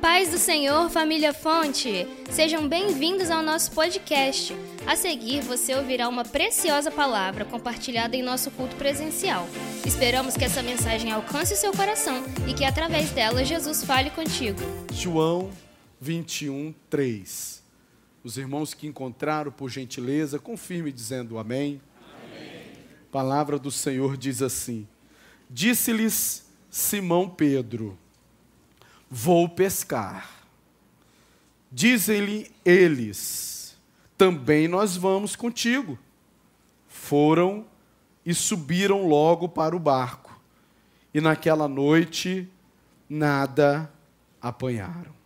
paz do Senhor, família Fonte! Sejam bem-vindos ao nosso podcast. A seguir, você ouvirá uma preciosa palavra compartilhada em nosso culto presencial. Esperamos que essa mensagem alcance o seu coração e que através dela Jesus fale contigo. João 21, 3. Os irmãos que encontraram, por gentileza, confirme dizendo amém. amém. Palavra do Senhor diz assim: Disse-lhes Simão Pedro vou pescar. Dizem-lhe eles: também nós vamos contigo. Foram e subiram logo para o barco, e naquela noite nada apanharam.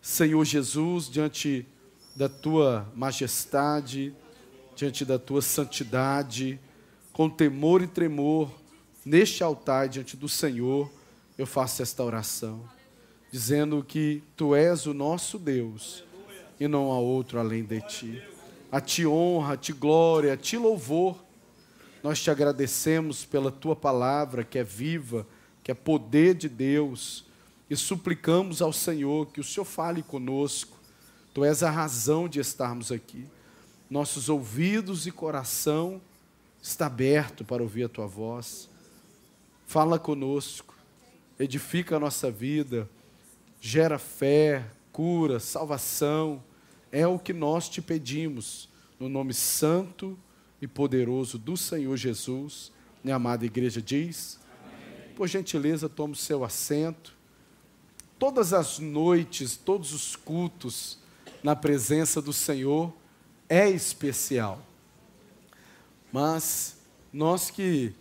Senhor Jesus, diante da tua majestade, diante da tua santidade, com temor e tremor, neste altar diante do Senhor, eu faço esta oração dizendo que tu és o nosso Deus e não há outro além de ti. A ti honra, a ti glória, a ti louvor. Nós te agradecemos pela tua palavra que é viva, que é poder de Deus, e suplicamos ao Senhor que o Senhor fale conosco. Tu és a razão de estarmos aqui. Nossos ouvidos e coração está aberto para ouvir a tua voz. Fala conosco, edifica a nossa vida gera fé, cura, salvação. É o que nós te pedimos, no nome santo e poderoso do Senhor Jesus. Minha amada igreja diz. Amém. Por gentileza, tome o seu assento. Todas as noites, todos os cultos na presença do Senhor é especial. Mas nós que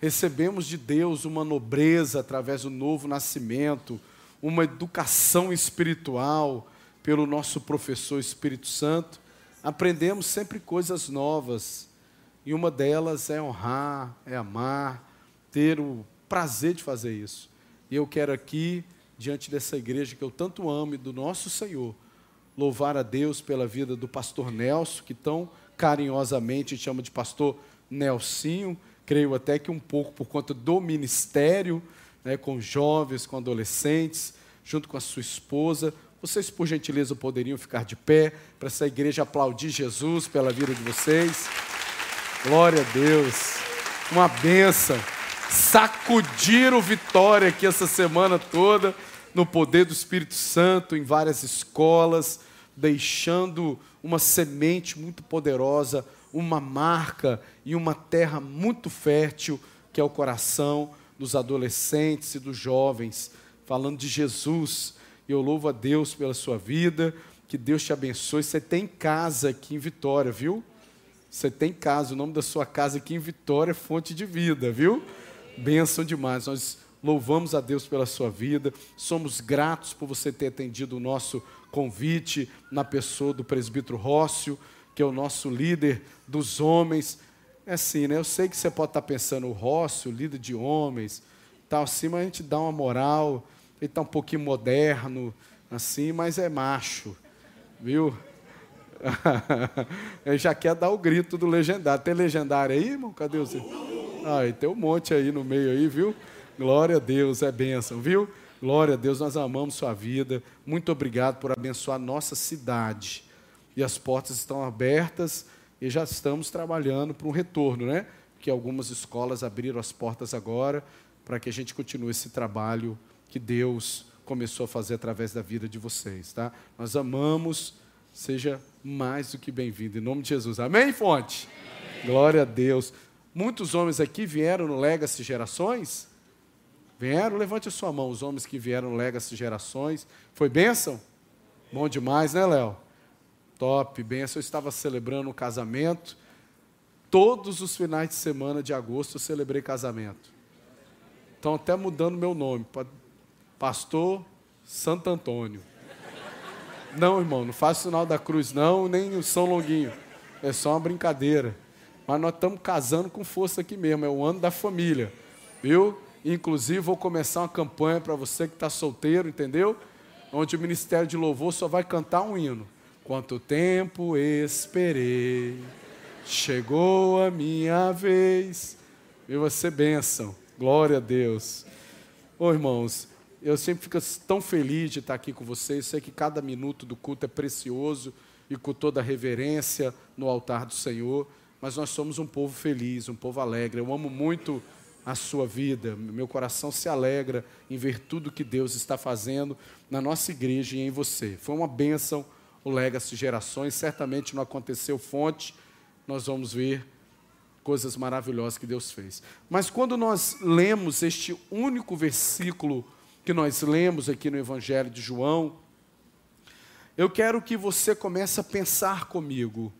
recebemos de Deus uma nobreza através do novo nascimento, uma educação espiritual pelo nosso professor Espírito Santo, aprendemos sempre coisas novas. E uma delas é honrar, é amar, ter o prazer de fazer isso. E eu quero aqui, diante dessa igreja que eu tanto amo e do nosso Senhor, louvar a Deus pela vida do pastor Nelson, que tão carinhosamente chama de pastor Nelsinho, creio até que um pouco por conta do ministério, né, com jovens, com adolescentes, junto com a sua esposa. Vocês, por gentileza, poderiam ficar de pé para essa igreja aplaudir Jesus pela vida de vocês. Glória a Deus. Uma benção. Sacudiram vitória aqui essa semana toda no poder do Espírito Santo em várias escolas, deixando uma semente muito poderosa, uma marca e uma terra muito fértil que é o coração dos adolescentes e dos jovens, falando de Jesus. Eu louvo a Deus pela sua vida, que Deus te abençoe. Você tem casa aqui em Vitória, viu? Você tem casa, o nome da sua casa aqui em Vitória é fonte de vida, viu? Bênção demais. Nós louvamos a Deus pela sua vida, somos gratos por você ter atendido o nosso convite na pessoa do presbítero Rócio, que é o nosso líder dos homens é assim, né? Eu sei que você pode estar pensando, o Rócio, líder de homens, tal assim, mas a gente dá uma moral, ele está um pouquinho moderno, assim, mas é macho, viu? ele já quer dar o grito do legendário. Tem legendário aí, irmão? Cadê você? Ah, tem um monte aí no meio aí, viu? Glória a Deus, é bênção, viu? Glória a Deus, nós amamos sua vida. Muito obrigado por abençoar nossa cidade. E as portas estão abertas e já estamos trabalhando para um retorno, né? Que algumas escolas abriram as portas agora para que a gente continue esse trabalho que Deus começou a fazer através da vida de vocês, tá? Nós amamos, seja mais do que bem-vindo em nome de Jesus. Amém, Fonte. Amém. Glória a Deus. Muitos homens aqui vieram no Legacy Gerações? Vieram? Levante a sua mão, os homens que vieram no Legacy Gerações. Foi bênção? Bom demais, né, Léo? Top, benção. Eu estava celebrando um casamento. Todos os finais de semana de agosto eu celebrei casamento. Estão até mudando meu nome. Pastor Santo Antônio. Não, irmão, não faço o sinal da cruz, não, nem o São Longuinho. É só uma brincadeira. Mas nós estamos casando com força aqui mesmo. É o ano da família. Viu? Inclusive, vou começar uma campanha para você que está solteiro, entendeu? Onde o Ministério de Louvor só vai cantar um hino. Quanto tempo esperei, chegou a minha vez. E você bênção, glória a Deus. Ô irmãos, eu sempre fico tão feliz de estar aqui com vocês. Sei que cada minuto do culto é precioso e com toda reverência no altar do Senhor. Mas nós somos um povo feliz, um povo alegre. Eu amo muito a sua vida. Meu coração se alegra em ver tudo que Deus está fazendo na nossa igreja e em você. Foi uma bênção o Legacy Gerações. Certamente não aconteceu fonte. Nós vamos ver coisas maravilhosas que Deus fez. Mas quando nós lemos este único versículo que nós lemos aqui no Evangelho de João, eu quero que você comece a pensar comigo,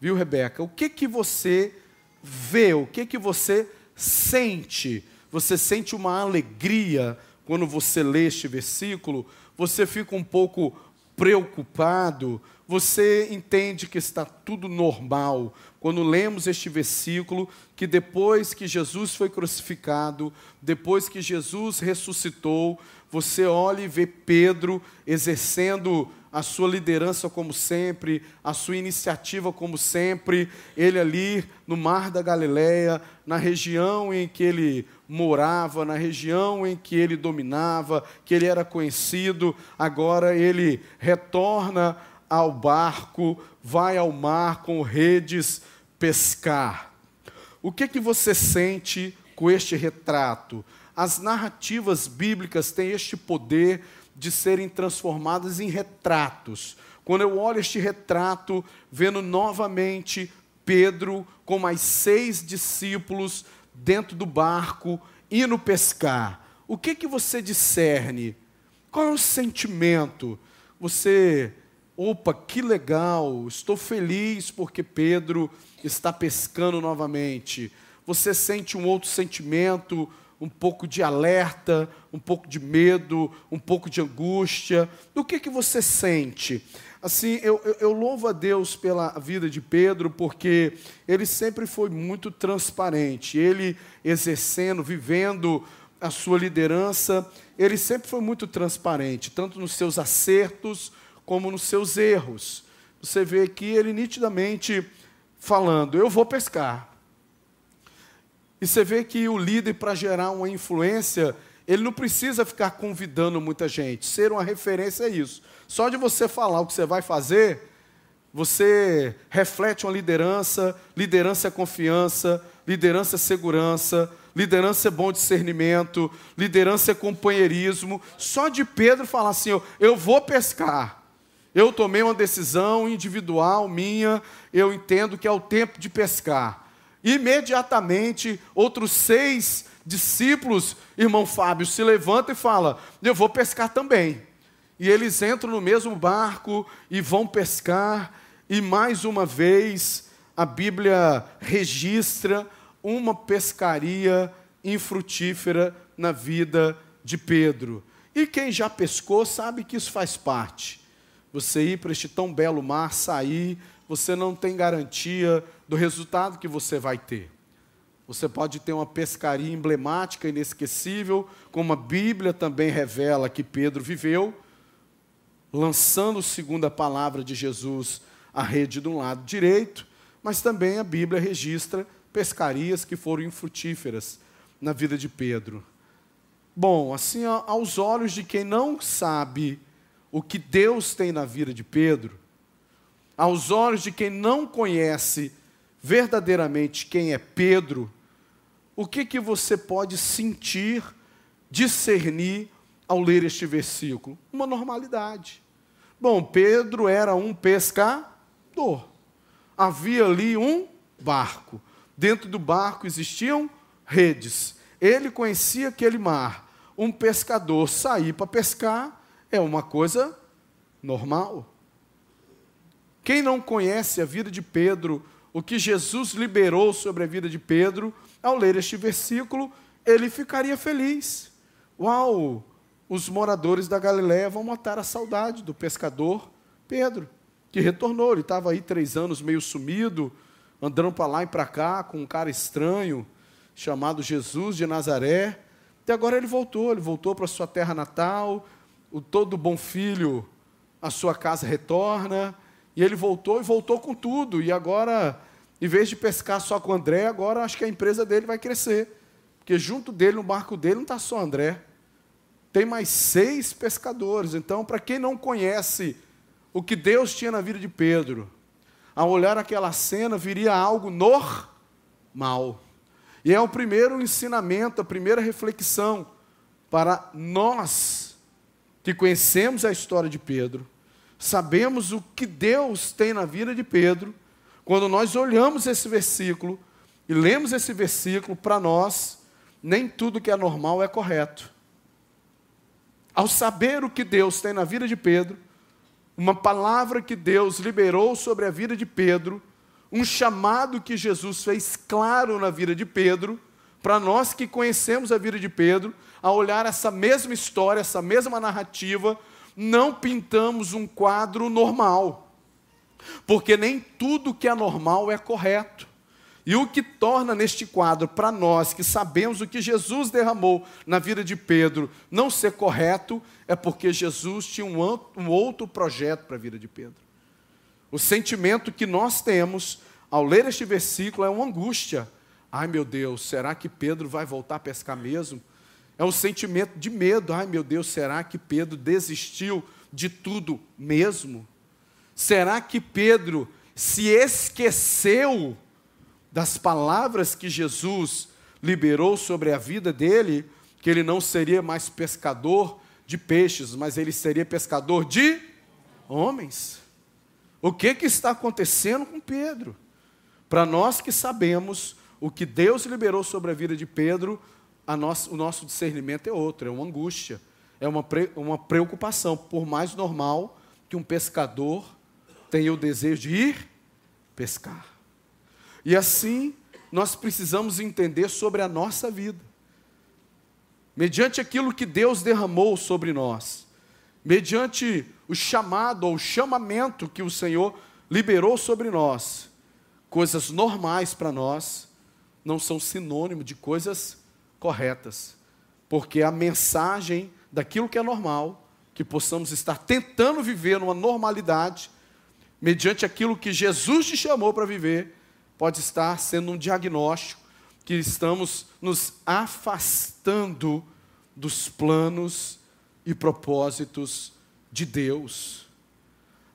viu, Rebeca? O que que você vê? O que que você sente, você sente uma alegria quando você lê este versículo, você fica um pouco preocupado, você entende que está tudo normal. Quando lemos este versículo, que depois que Jesus foi crucificado, depois que Jesus ressuscitou, você olha e vê Pedro exercendo a sua liderança como sempre, a sua iniciativa como sempre, ele ali no Mar da Galileia, na região em que ele morava, na região em que ele dominava, que ele era conhecido, agora ele retorna ao barco, vai ao mar com redes pescar. O que que você sente com este retrato? As narrativas bíblicas têm este poder de serem transformadas em retratos. Quando eu olho este retrato, vendo novamente Pedro com mais seis discípulos dentro do barco, indo pescar, o que que você discerne? Qual é o sentimento? Você, opa, que legal, estou feliz porque Pedro está pescando novamente. Você sente um outro sentimento, um pouco de alerta, um pouco de medo, um pouco de angústia. O que, que você sente? Assim, eu, eu, eu, louvo a Deus pela vida de Pedro, porque ele sempre foi muito transparente. Ele exercendo, vivendo a sua liderança, ele sempre foi muito transparente, tanto nos seus acertos como nos seus erros. Você vê aqui ele nitidamente falando: Eu vou pescar. E você vê que o líder, para gerar uma influência, ele não precisa ficar convidando muita gente. Ser uma referência é isso. Só de você falar o que você vai fazer, você reflete uma liderança. Liderança é confiança, liderança é segurança, liderança é bom discernimento, liderança é companheirismo. Só de Pedro falar assim: eu vou pescar. Eu tomei uma decisão individual minha, eu entendo que é o tempo de pescar. Imediatamente, outros seis discípulos, irmão Fábio, se levanta e fala: Eu vou pescar também. E eles entram no mesmo barco e vão pescar, e mais uma vez a Bíblia registra uma pescaria infrutífera na vida de Pedro. E quem já pescou sabe que isso faz parte. Você ir para este tão belo mar, sair, você não tem garantia do resultado que você vai ter. Você pode ter uma pescaria emblemática, inesquecível, como a Bíblia também revela que Pedro viveu, lançando, segundo a palavra de Jesus, a rede de um lado direito, mas também a Bíblia registra pescarias que foram infrutíferas na vida de Pedro. Bom, assim, aos olhos de quem não sabe o que Deus tem na vida de Pedro, aos olhos de quem não conhece verdadeiramente quem é Pedro, o que, que você pode sentir, discernir ao ler este versículo? Uma normalidade. Bom, Pedro era um pescador. Havia ali um barco. Dentro do barco existiam redes. Ele conhecia aquele mar. Um pescador sair para pescar é uma coisa normal. Quem não conhece a vida de Pedro, o que Jesus liberou sobre a vida de Pedro, ao ler este versículo, ele ficaria feliz. Uau! Os moradores da Galiléia vão matar a saudade do pescador Pedro, que retornou. Ele estava aí três anos meio sumido, andando para lá e para cá com um cara estranho chamado Jesus de Nazaré. E agora ele voltou, ele voltou para sua terra natal. O todo bom filho, a sua casa retorna. E ele voltou e voltou com tudo. E agora, em vez de pescar só com o André, agora acho que a empresa dele vai crescer. Porque junto dele, no barco dele, não está só André. tem mais seis pescadores. Então, para quem não conhece o que Deus tinha na vida de Pedro, ao olhar aquela cena, viria algo normal. E é o primeiro ensinamento, a primeira reflexão para nós que conhecemos a história de Pedro, sabemos o que Deus tem na vida de Pedro, quando nós olhamos esse versículo e lemos esse versículo, para nós, nem tudo que é normal é correto. Ao saber o que Deus tem na vida de Pedro, uma palavra que Deus liberou sobre a vida de Pedro, um chamado que Jesus fez claro na vida de Pedro, para nós que conhecemos a vida de Pedro, a olhar essa mesma história, essa mesma narrativa, não pintamos um quadro normal. Porque nem tudo que é normal é correto. E o que torna neste quadro, para nós que sabemos o que Jesus derramou na vida de Pedro, não ser correto, é porque Jesus tinha um, outro projeto para a vida de Pedro. O sentimento que nós temos ao ler este versículo é uma angústia. Ai meu Deus, será que Pedro vai voltar a pescar mesmo? É um sentimento de medo. Ai meu Deus, será que Pedro desistiu de tudo mesmo? Será que Pedro se esqueceu das palavras que Jesus liberou sobre a vida dele, que ele não seria mais pescador de peixes, mas ele seria pescador de homens? O que, que está acontecendo com Pedro? Para nós que sabemos o que Deus liberou sobre a vida de Pedro, nossa, o nosso discernimento é outro, é uma angústia, é uma, pre, uma preocupação, por mais normal que um pescador tenha o desejo de ir pescar. E assim, nós precisamos entender sobre a nossa vida. Mediante aquilo que Deus derramou sobre nós, mediante o chamado ou chamamento que o Senhor liberou sobre nós, coisas normais para nós não são sinônimo de coisas corretas, porque a mensagem daquilo que é normal, que possamos estar tentando viver numa normalidade, mediante aquilo que Jesus te chamou para viver, pode estar sendo um diagnóstico que estamos nos afastando dos planos e propósitos de Deus.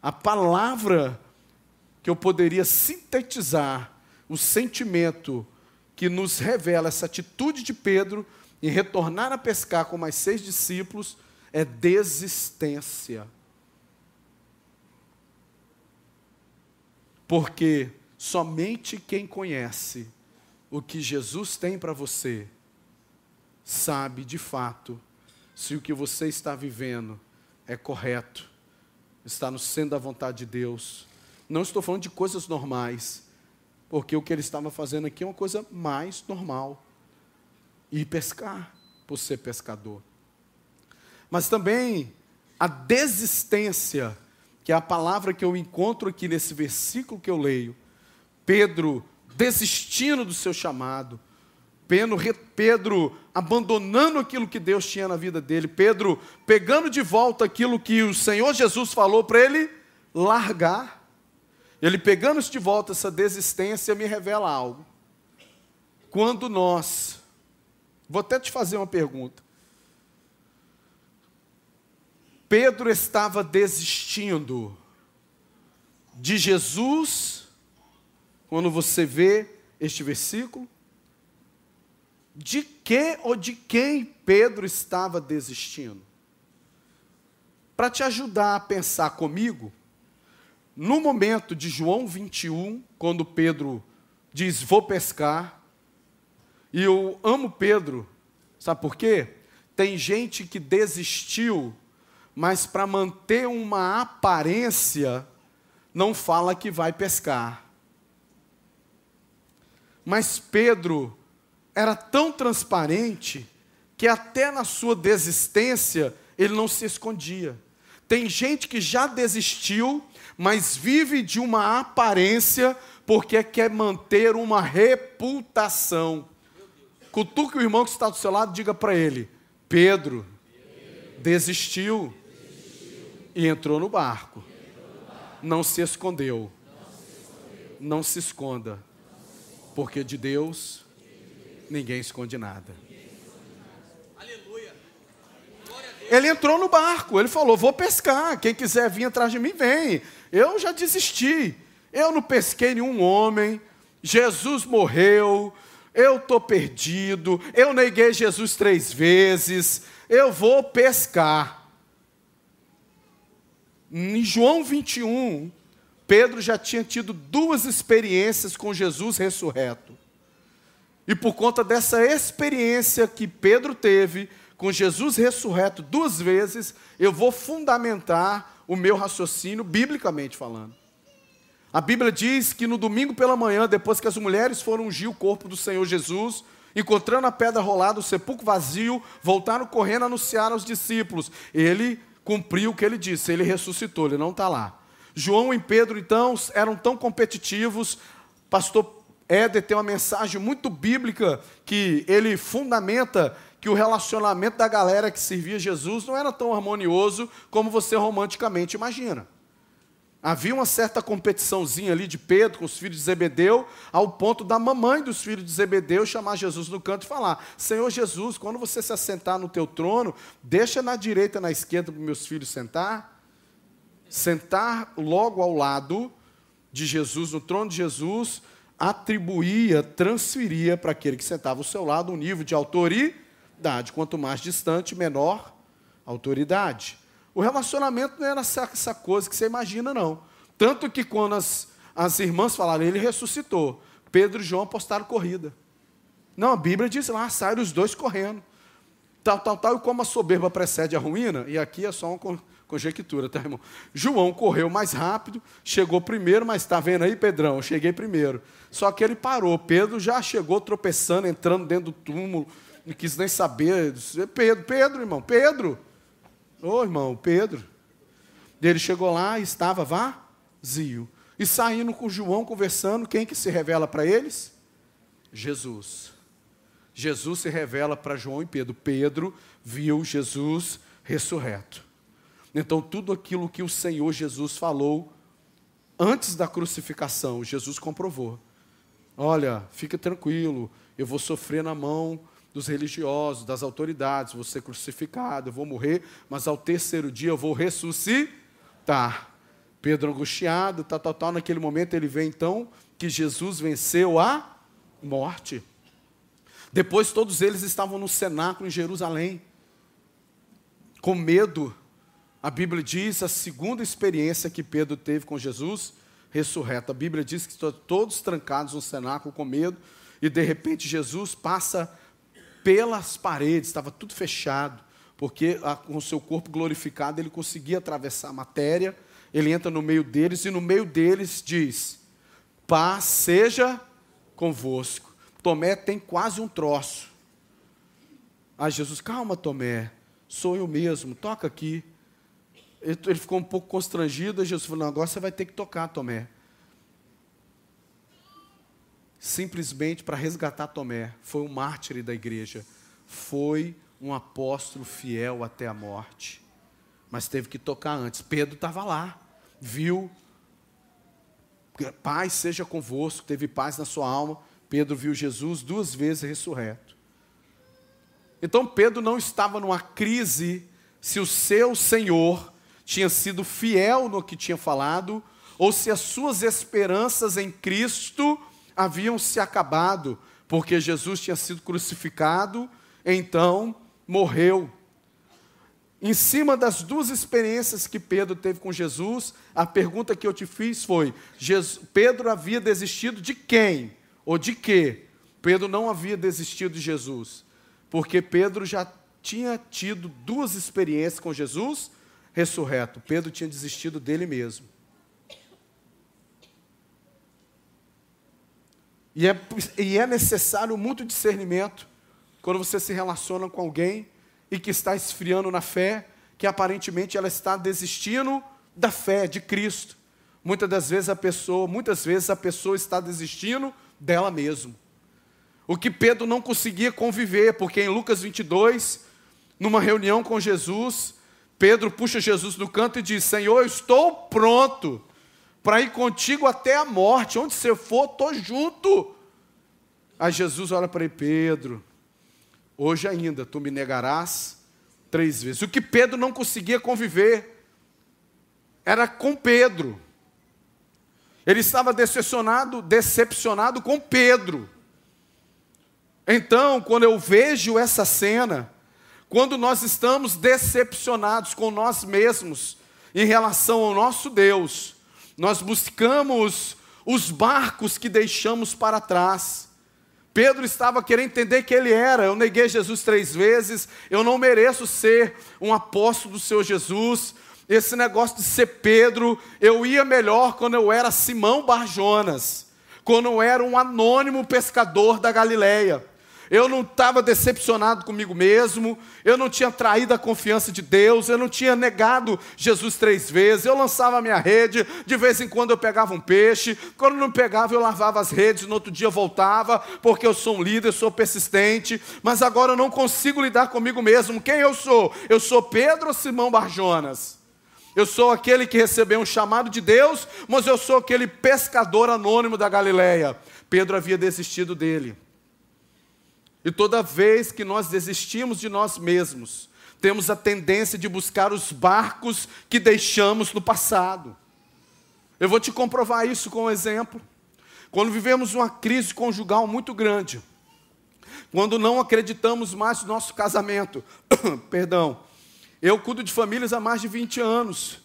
A palavra que eu poderia sintetizar o sentimento que nos revela essa atitude de Pedro em retornar a pescar com mais seis discípulos é desistência. Porque Somente quem conhece o que Jesus tem para você sabe de fato se o que você está vivendo é correto, está no centro da vontade de Deus. Não estou falando de coisas normais, porque o que ele estava fazendo aqui é uma coisa mais normal. Ir pescar, por ser pescador. Mas também a desistência, que é a palavra que eu encontro aqui nesse versículo que eu leio, Pedro desistindo do seu chamado, Pedro, abandonando aquilo que Deus tinha na vida dele, Pedro pegando de volta aquilo que o Senhor Jesus falou para ele largar. Ele pegando de volta essa desistência me revela algo. Quando nós, vou até te fazer uma pergunta. Pedro estava desistindo de Jesus quando você vê este versículo? De que ou de quem Pedro estava desistindo? Para te ajudar a pensar comigo, no momento de João 21, quando Pedro diz: Vou pescar, e eu amo Pedro, sabe por quê? Tem gente que desistiu, mas para manter uma aparência, não fala que vai pescar. Mas Pedro era tão transparente que até na sua desistência ele não se escondia. Tem gente que já desistiu, mas vive de uma aparência porque quer manter uma reputação. Cutuque o irmão que está do seu lado, diga para ele: Pedro desistiu e entrou no barco. Não se escondeu. Não se esconda porque de Deus ninguém esconde nada. Aleluia. Ele entrou no barco, ele falou: Vou pescar, quem quiser vir atrás de mim, vem. Eu já desisti, eu não pesquei nenhum homem, Jesus morreu, eu estou perdido, eu neguei Jesus três vezes, eu vou pescar. Em João 21, Pedro já tinha tido duas experiências com Jesus ressurreto. E por conta dessa experiência que Pedro teve com Jesus ressurreto duas vezes, eu vou fundamentar o meu raciocínio biblicamente falando. A Bíblia diz que no domingo pela manhã, depois que as mulheres foram ungir o corpo do Senhor Jesus, encontrando a pedra rolada, o sepulcro vazio, voltaram correndo a anunciar aos discípulos. Ele cumpriu o que ele disse, ele ressuscitou, ele não está lá. João e Pedro, então, eram tão competitivos. Pastor Éder tem uma mensagem muito bíblica que ele fundamenta que o relacionamento da galera que servia Jesus não era tão harmonioso como você romanticamente imagina. Havia uma certa competiçãozinha ali de Pedro com os filhos de Zebedeu, ao ponto da mamãe dos filhos de Zebedeu chamar Jesus no canto e falar: Senhor Jesus, quando você se assentar no teu trono, deixa na direita, na esquerda para meus filhos sentar sentar logo ao lado de Jesus, no trono de Jesus, atribuía, transferia para aquele que sentava ao seu lado um nível de autoridade. Quanto mais distante, menor autoridade. O relacionamento não era essa, essa coisa que você imagina, não. Tanto que quando as, as irmãs falaram, ele ressuscitou, Pedro e João apostaram corrida. Não, a Bíblia diz lá, saíram os dois correndo. Tal, tal, tal, e como a soberba precede a ruína, e aqui é só uma Conjectura, tá, irmão? João correu mais rápido, chegou primeiro, mas está vendo aí, Pedrão? Eu cheguei primeiro. Só que ele parou. Pedro já chegou tropeçando, entrando dentro do túmulo, não quis nem saber. Pedro, Pedro, irmão, Pedro. Ô, oh, irmão, Pedro. Ele chegou lá e estava vazio. E saindo com João conversando, quem que se revela para eles? Jesus. Jesus se revela para João e Pedro. Pedro viu Jesus ressurreto. Então, tudo aquilo que o Senhor Jesus falou antes da crucificação, Jesus comprovou. Olha, fica tranquilo, eu vou sofrer na mão dos religiosos, das autoridades, vou ser crucificado, eu vou morrer, mas ao terceiro dia eu vou ressuscitar. Pedro angustiado, tal, tal, tal. Naquele momento ele vê então que Jesus venceu a morte. Depois todos eles estavam no cenáculo em Jerusalém, com medo a Bíblia diz a segunda experiência que Pedro teve com Jesus ressurreto. A Bíblia diz que estão todos trancados no cenáculo com medo, e de repente Jesus passa pelas paredes, estava tudo fechado, porque com o seu corpo glorificado ele conseguia atravessar a matéria, ele entra no meio deles, e no meio deles diz: Paz seja convosco. Tomé tem quase um troço. Aí Jesus, calma, Tomé, sou eu mesmo, toca aqui. Ele ficou um pouco constrangido, e Jesus falou: agora você vai ter que tocar, Tomé. Simplesmente para resgatar Tomé. Foi um mártir da igreja. Foi um apóstolo fiel até a morte. Mas teve que tocar antes. Pedro estava lá, viu. Paz seja convosco, teve paz na sua alma. Pedro viu Jesus duas vezes ressurreto. Então Pedro não estava numa crise se o seu Senhor tinha sido fiel no que tinha falado, ou se as suas esperanças em Cristo haviam se acabado, porque Jesus tinha sido crucificado, então morreu. Em cima das duas experiências que Pedro teve com Jesus, a pergunta que eu te fiz foi: Jesus, Pedro havia desistido de quem? Ou de quê? Pedro não havia desistido de Jesus, porque Pedro já tinha tido duas experiências com Jesus ressurreto. Pedro tinha desistido dele mesmo. E é, e é necessário muito discernimento quando você se relaciona com alguém e que está esfriando na fé, que aparentemente ela está desistindo da fé de Cristo. Muitas das vezes a pessoa, muitas vezes a pessoa está desistindo dela mesma. O que Pedro não conseguia conviver, porque em Lucas 22, numa reunião com Jesus, Pedro puxa Jesus no canto e diz: Senhor, eu estou pronto para ir contigo até a morte. Onde você for, estou junto. Aí Jesus olha para ele: Pedro, hoje ainda tu me negarás três vezes. O que Pedro não conseguia conviver era com Pedro. Ele estava decepcionado, decepcionado com Pedro. Então, quando eu vejo essa cena, quando nós estamos decepcionados com nós mesmos em relação ao nosso Deus, nós buscamos os barcos que deixamos para trás. Pedro estava querendo entender que ele era. Eu neguei Jesus três vezes. Eu não mereço ser um apóstolo do Senhor Jesus. Esse negócio de ser Pedro, eu ia melhor quando eu era Simão Barjonas, quando eu era um anônimo pescador da Galileia eu não estava decepcionado comigo mesmo, eu não tinha traído a confiança de Deus, eu não tinha negado Jesus três vezes, eu lançava a minha rede, de vez em quando eu pegava um peixe, quando não pegava eu lavava as redes, no outro dia voltava, porque eu sou um líder, sou persistente, mas agora eu não consigo lidar comigo mesmo. Quem eu sou? Eu sou Pedro ou Simão Barjonas? Eu sou aquele que recebeu um chamado de Deus, mas eu sou aquele pescador anônimo da Galileia. Pedro havia desistido dele. E toda vez que nós desistimos de nós mesmos, temos a tendência de buscar os barcos que deixamos no passado. Eu vou te comprovar isso com um exemplo. Quando vivemos uma crise conjugal muito grande, quando não acreditamos mais no nosso casamento, perdão, eu cuido de famílias há mais de 20 anos.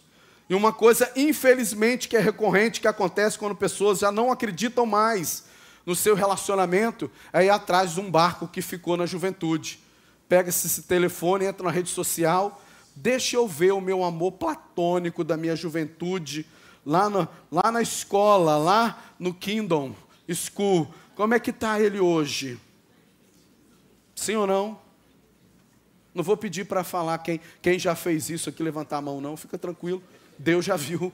E uma coisa, infelizmente, que é recorrente, que acontece quando pessoas já não acreditam mais no seu relacionamento é ir atrás de um barco que ficou na juventude. Pega esse telefone, entra na rede social, deixa eu ver o meu amor platônico da minha juventude, lá, no, lá na escola, lá no Kingdom School. Como é que está ele hoje? Sim ou não? Não vou pedir para falar quem, quem já fez isso aqui, levantar a mão, não, fica tranquilo. Deus já viu.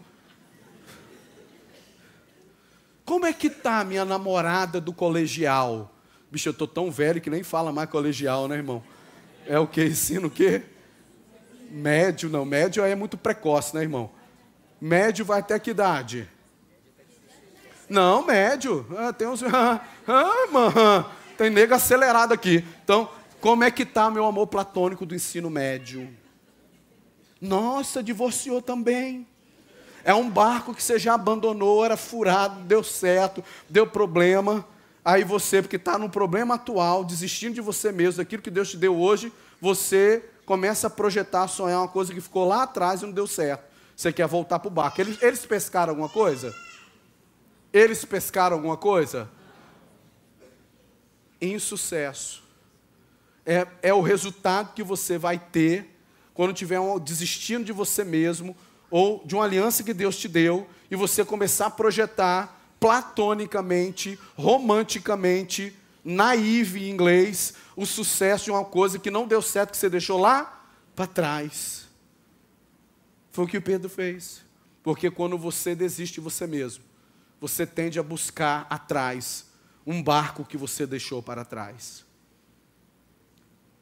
Como é que tá minha namorada do colegial? Bicho, eu tô tão velho que nem fala mais colegial, né, irmão? É o que? Ensino o quê? Médio, não. Médio é muito precoce, né, irmão? Médio vai até que idade? Não, médio. Ah, tem uns. Ah, ah, tem nego acelerado aqui. Então, como é que tá meu amor platônico do ensino médio? Nossa, divorciou também. É um barco que você já abandonou, era furado, deu certo, deu problema. Aí você, porque está no problema atual, desistindo de você mesmo, daquilo que Deus te deu hoje, você começa a projetar, sonhar uma coisa que ficou lá atrás e não deu certo. Você quer voltar para o barco. Eles, eles pescaram alguma coisa? Eles pescaram alguma coisa? Insucesso. É, é o resultado que você vai ter quando tiver um, desistindo de você mesmo, ou de uma aliança que Deus te deu e você começar a projetar platonicamente, romanticamente, naive em inglês, o sucesso de uma coisa que não deu certo, que você deixou lá para trás. Foi o que o Pedro fez. Porque quando você desiste de você mesmo, você tende a buscar atrás um barco que você deixou para trás.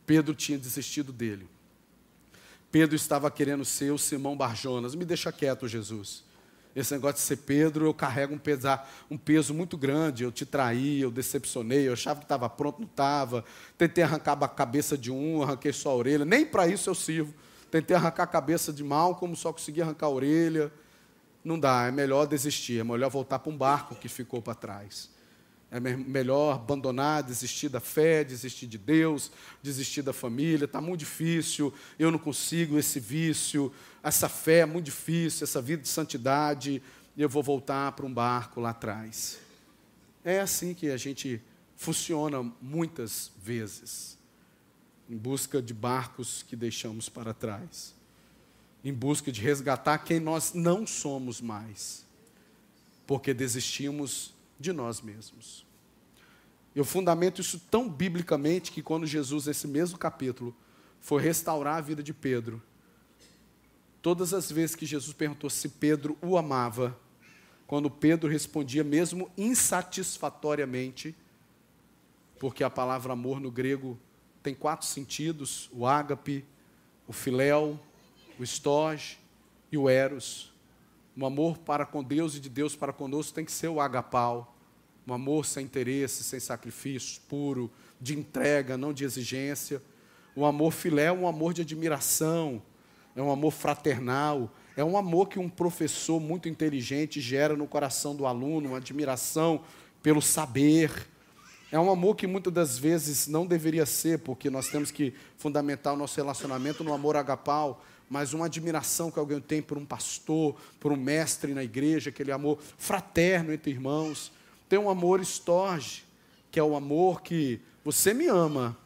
Pedro tinha desistido dele. Pedro estava querendo ser o Simão Barjonas. Me deixa quieto, Jesus. Esse negócio de ser Pedro, eu carrego um, pesar, um peso muito grande. Eu te traí, eu decepcionei, eu achava que estava pronto, não estava. Tentei arrancar a cabeça de um, arranquei só a orelha. Nem para isso eu sirvo. Tentei arrancar a cabeça de mal, como só consegui arrancar a orelha. Não dá, é melhor desistir, é melhor voltar para um barco que ficou para trás. É melhor abandonar, desistir da fé, desistir de Deus, desistir da família. Está muito difícil, eu não consigo esse vício, essa fé é muito difícil, essa vida de santidade. E eu vou voltar para um barco lá atrás. É assim que a gente funciona muitas vezes, em busca de barcos que deixamos para trás, em busca de resgatar quem nós não somos mais, porque desistimos de nós mesmos. Eu fundamento isso tão biblicamente que quando Jesus, nesse mesmo capítulo, foi restaurar a vida de Pedro, todas as vezes que Jesus perguntou se Pedro o amava, quando Pedro respondia, mesmo insatisfatoriamente, porque a palavra amor no grego tem quatro sentidos: o ágape, o filéu, o estóge e o eros. O amor para com Deus e de Deus para conosco tem que ser o agapau. Um amor sem interesse, sem sacrifício, puro, de entrega, não de exigência. O amor filé é um amor de admiração, é um amor fraternal, é um amor que um professor muito inteligente gera no coração do aluno, uma admiração pelo saber. É um amor que muitas das vezes não deveria ser, porque nós temos que fundamentar o nosso relacionamento no amor agapau, mas uma admiração que alguém tem por um pastor, por um mestre na igreja, aquele amor fraterno entre irmãos. Tem um amor estorge, que é o amor que você me ama,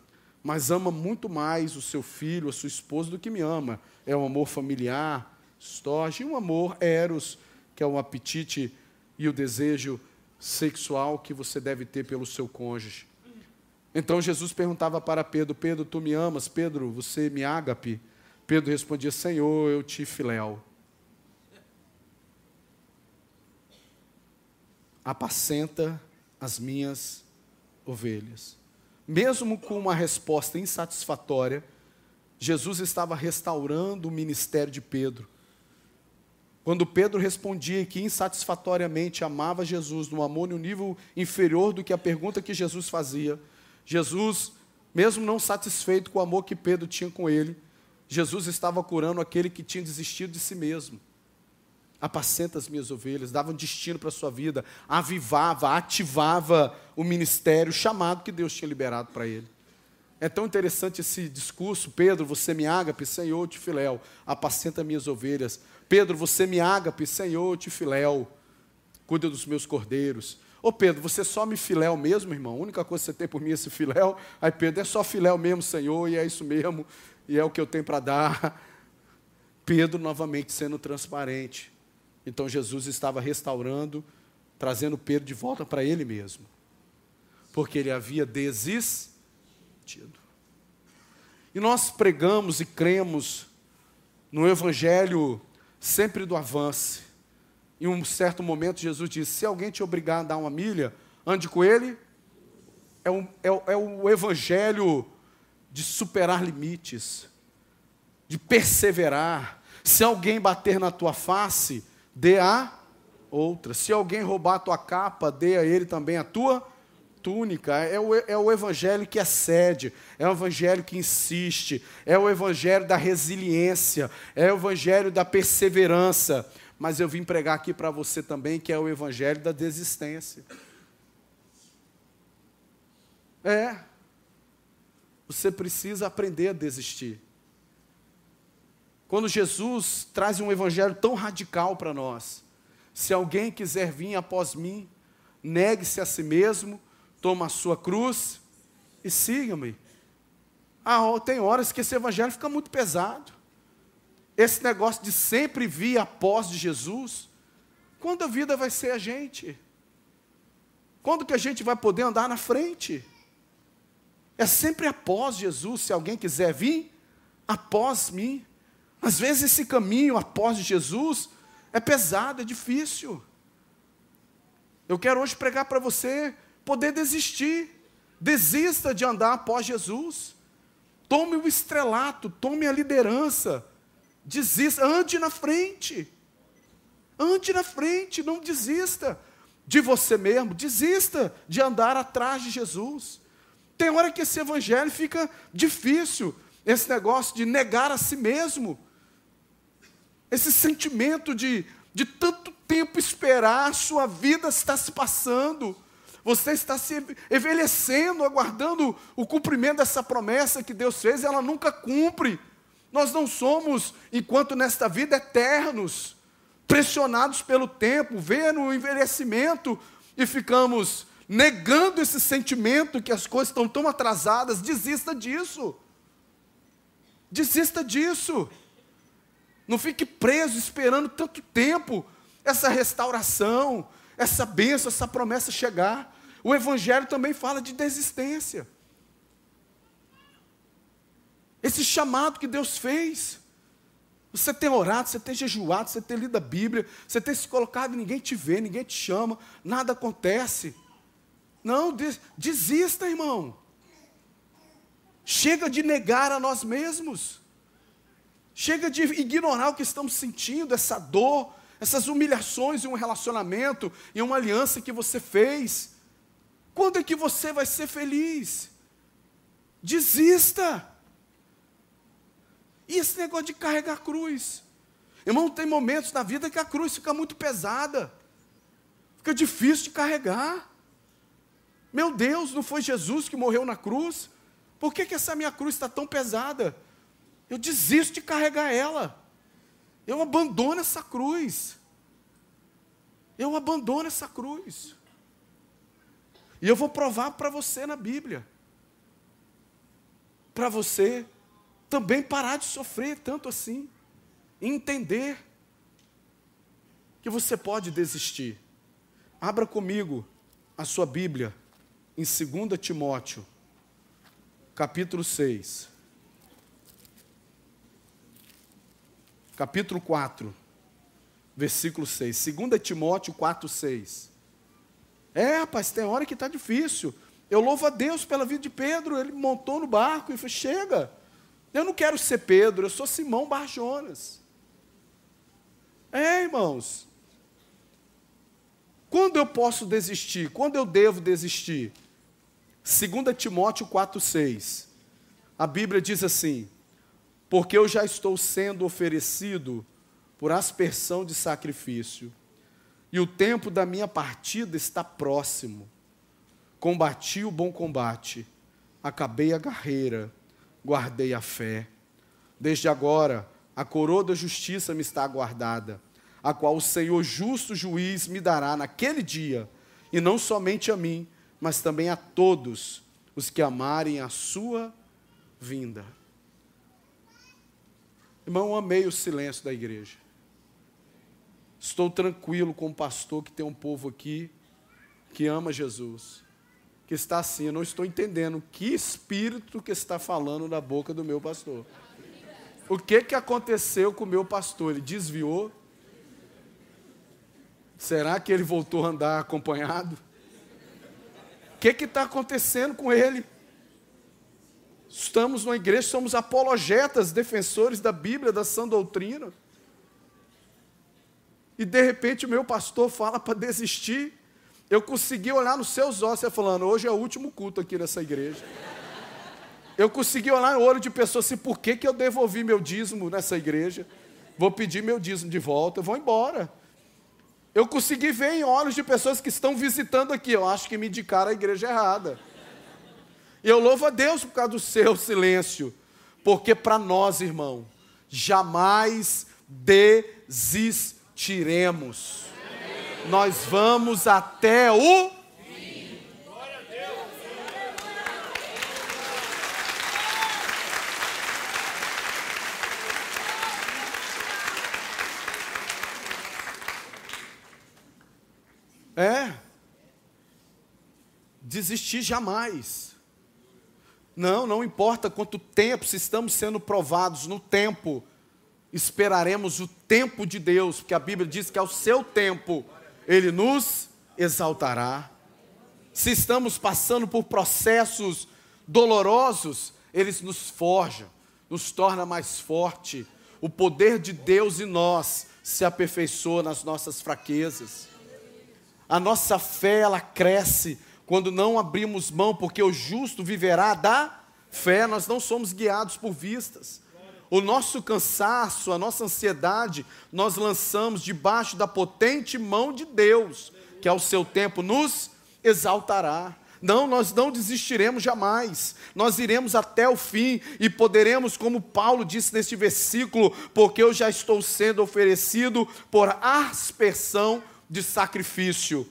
mas ama muito mais o seu filho, a sua esposa do que me ama. É um amor familiar, estorge, e um amor eros, que é o apetite e o desejo sexual que você deve ter pelo seu cônjuge. Então Jesus perguntava para Pedro: Pedro, tu me amas? Pedro, você me ágape? Pedro respondia: Senhor, eu te filéu. Apacenta as minhas ovelhas. Mesmo com uma resposta insatisfatória, Jesus estava restaurando o ministério de Pedro. Quando Pedro respondia que insatisfatoriamente amava Jesus, num amor no nível inferior do que a pergunta que Jesus fazia, Jesus, mesmo não satisfeito com o amor que Pedro tinha com ele, Jesus estava curando aquele que tinha desistido de si mesmo. Apacenta as minhas ovelhas, dava um destino para a sua vida, avivava, ativava o ministério, o chamado que Deus tinha liberado para ele. É tão interessante esse discurso, Pedro, você me ágape, Senhor, te filéu, apacenta minhas ovelhas. Pedro, você me ágape, Senhor, te filéu, cuida dos meus cordeiros. Ô Pedro, você só me filéu mesmo, irmão? A única coisa que você tem por mim é esse filéu. Aí Pedro, é só filéu mesmo, Senhor, e é isso mesmo e é o que eu tenho para dar. Pedro novamente sendo transparente. Então Jesus estava restaurando, trazendo Pedro de volta para ele mesmo. Porque ele havia desistido. E nós pregamos e cremos no Evangelho sempre do avanço. Em um certo momento, Jesus disse: Se alguém te obrigar a dar uma milha, ande com ele. É, um, é, é o Evangelho de superar limites, de perseverar. Se alguém bater na tua face, dê a outra. Se alguém roubar a tua capa, dê a ele também a tua túnica. É o, é o evangelho que excede, é o evangelho que insiste, é o evangelho da resiliência, é o evangelho da perseverança. Mas eu vim pregar aqui para você também que é o evangelho da desistência. É, você precisa aprender a desistir. Quando Jesus traz um evangelho tão radical para nós, se alguém quiser vir após mim, negue-se a si mesmo, toma a sua cruz e siga-me. Ah, tem horas que esse evangelho fica muito pesado. Esse negócio de sempre vir após de Jesus, quando a vida vai ser a gente? Quando que a gente vai poder andar na frente? É sempre após Jesus, se alguém quiser vir, após mim. Às vezes esse caminho após Jesus é pesado, é difícil. Eu quero hoje pregar para você poder desistir. Desista de andar após Jesus. Tome o estrelato, tome a liderança. Desista, ande na frente. Ande na frente, não desista de você mesmo, desista de andar atrás de Jesus. Tem hora que esse evangelho fica difícil, esse negócio de negar a si mesmo, esse sentimento de, de tanto tempo esperar, sua vida está se passando, você está se envelhecendo, aguardando o cumprimento dessa promessa que Deus fez, e ela nunca cumpre. Nós não somos, enquanto nesta vida, eternos, pressionados pelo tempo, vendo o envelhecimento e ficamos negando esse sentimento que as coisas estão tão atrasadas, desista disso. Desista disso. Não fique preso esperando tanto tempo essa restauração, essa bênção, essa promessa chegar. O Evangelho também fala de desistência. Esse chamado que Deus fez. Você tem orado, você tem jejuado, você tem lido a Bíblia, você tem se colocado e ninguém te vê, ninguém te chama, nada acontece. Não, desista, irmão. Chega de negar a nós mesmos. Chega de ignorar o que estamos sentindo, essa dor, essas humilhações em um relacionamento, em uma aliança que você fez. Quando é que você vai ser feliz? Desista. E esse negócio de carregar cruz? Irmão, tem momentos na vida que a cruz fica muito pesada, fica difícil de carregar. Meu Deus, não foi Jesus que morreu na cruz? Por que, que essa minha cruz está tão pesada? Eu desisto de carregar ela. Eu abandono essa cruz. Eu abandono essa cruz. E eu vou provar para você na Bíblia. Para você também parar de sofrer tanto assim. Entender que você pode desistir. Abra comigo a sua Bíblia em 2 Timóteo, capítulo 6. Capítulo 4, versículo 6. 2 Timóteo 4, 6. É, rapaz, tem hora que está difícil. Eu louvo a Deus pela vida de Pedro. Ele montou no barco e falou: chega. Eu não quero ser Pedro, eu sou Simão Barjonas. É, irmãos. Quando eu posso desistir? Quando eu devo desistir? 2 Timóteo 4,6. A Bíblia diz assim: Porque eu já estou sendo oferecido por aspersão de sacrifício e o tempo da minha partida está próximo. Combati o bom combate, acabei a carreira, guardei a fé. Desde agora, a coroa da justiça me está aguardada, a qual o Senhor justo juiz me dará naquele dia, e não somente a mim, mas também a todos os que amarem a sua vinda. Irmão, amei o silêncio da igreja. Estou tranquilo com o pastor que tem um povo aqui que ama Jesus, que está assim, eu não estou entendendo que espírito que está falando na boca do meu pastor. O que que aconteceu com o meu pastor? Ele desviou? Será que ele voltou a andar acompanhado? O que está acontecendo com ele? Estamos numa igreja, somos apologetas, defensores da Bíblia, da sã doutrina. E de repente o meu pastor fala para desistir. Eu consegui olhar nos seus olhos, você falando, hoje é o último culto aqui nessa igreja. Eu consegui olhar no olho de pessoas assim, por que, que eu devolvi meu dízimo nessa igreja? Vou pedir meu dízimo de volta, vou embora. Eu consegui ver em olhos de pessoas que estão visitando aqui, eu acho que me indicaram a igreja errada. Eu louvo a Deus por causa do seu silêncio, porque para nós, irmão, jamais desistiremos tiremos. Nós vamos até o É. Desistir jamais. Não, não importa quanto tempo, se estamos sendo provados no tempo esperaremos o tempo de Deus, porque a Bíblia diz que ao seu tempo ele nos exaltará. Se estamos passando por processos dolorosos, eles nos forja, nos torna mais forte. O poder de Deus em nós se aperfeiçoa nas nossas fraquezas. A nossa fé ela cresce quando não abrimos mão, porque o justo viverá da fé. Nós não somos guiados por vistas o nosso cansaço, a nossa ansiedade, nós lançamos debaixo da potente mão de Deus, que ao seu tempo nos exaltará. Não, nós não desistiremos jamais, nós iremos até o fim e poderemos, como Paulo disse neste versículo, porque eu já estou sendo oferecido por aspersão de sacrifício.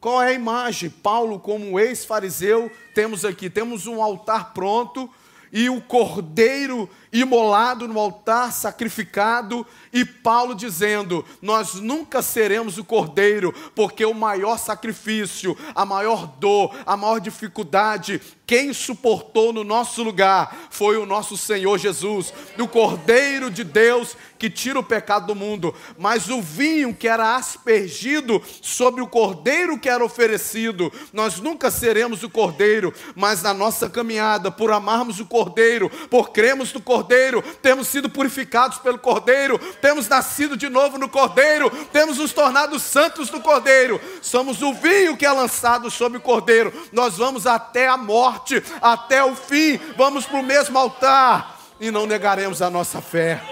Qual é a imagem? Paulo, como ex-fariseu, temos aqui: temos um altar pronto e o cordeiro imolado no altar, sacrificado, e Paulo dizendo: Nós nunca seremos o cordeiro, porque o maior sacrifício, a maior dor, a maior dificuldade, quem suportou no nosso lugar foi o nosso Senhor Jesus, o cordeiro de Deus que tira o pecado do mundo. Mas o vinho que era aspergido sobre o cordeiro que era oferecido, nós nunca seremos o cordeiro, mas na nossa caminhada, por amarmos o cordeiro, por cremos no cordeiro, Cordeiro, temos sido purificados pelo Cordeiro, temos nascido de novo no Cordeiro, temos nos tornado santos no Cordeiro, somos o vinho que é lançado sobre o Cordeiro, nós vamos até a morte, até o fim, vamos para o mesmo altar. e não negaremos a nossa fé.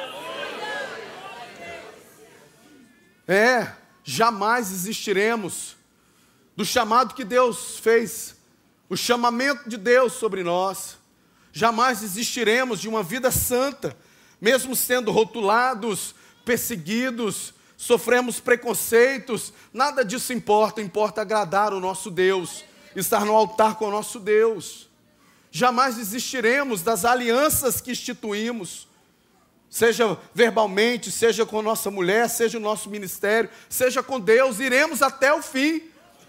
É, jamais desistiremos do chamado que Deus fez, o chamamento de Deus sobre nós. Jamais desistiremos de uma vida santa, mesmo sendo rotulados, perseguidos, sofremos preconceitos, nada disso importa, importa agradar o nosso Deus, estar no altar com o nosso Deus. Jamais desistiremos das alianças que instituímos, seja verbalmente, seja com nossa mulher, seja o nosso ministério, seja com Deus, iremos até o fim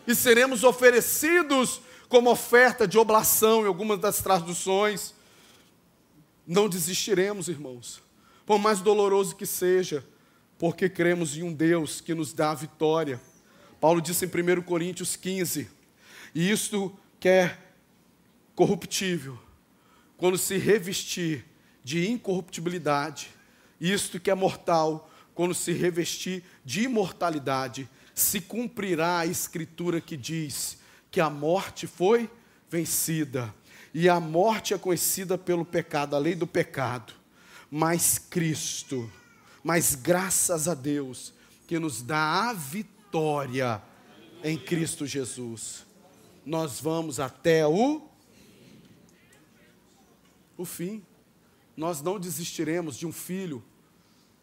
e seremos oferecidos como oferta de oblação em algumas das traduções. Não desistiremos, irmãos, por mais doloroso que seja, porque cremos em um Deus que nos dá a vitória. Paulo disse em 1 Coríntios 15: E isto que é corruptível, quando se revestir de incorruptibilidade, isto que é mortal, quando se revestir de imortalidade, se cumprirá a escritura que diz que a morte foi vencida, e a morte é conhecida pelo pecado, a lei do pecado, mas Cristo mas graças a Deus que nos dá a vitória em Cristo Jesus. Nós vamos até o o fim. Nós não desistiremos de um filho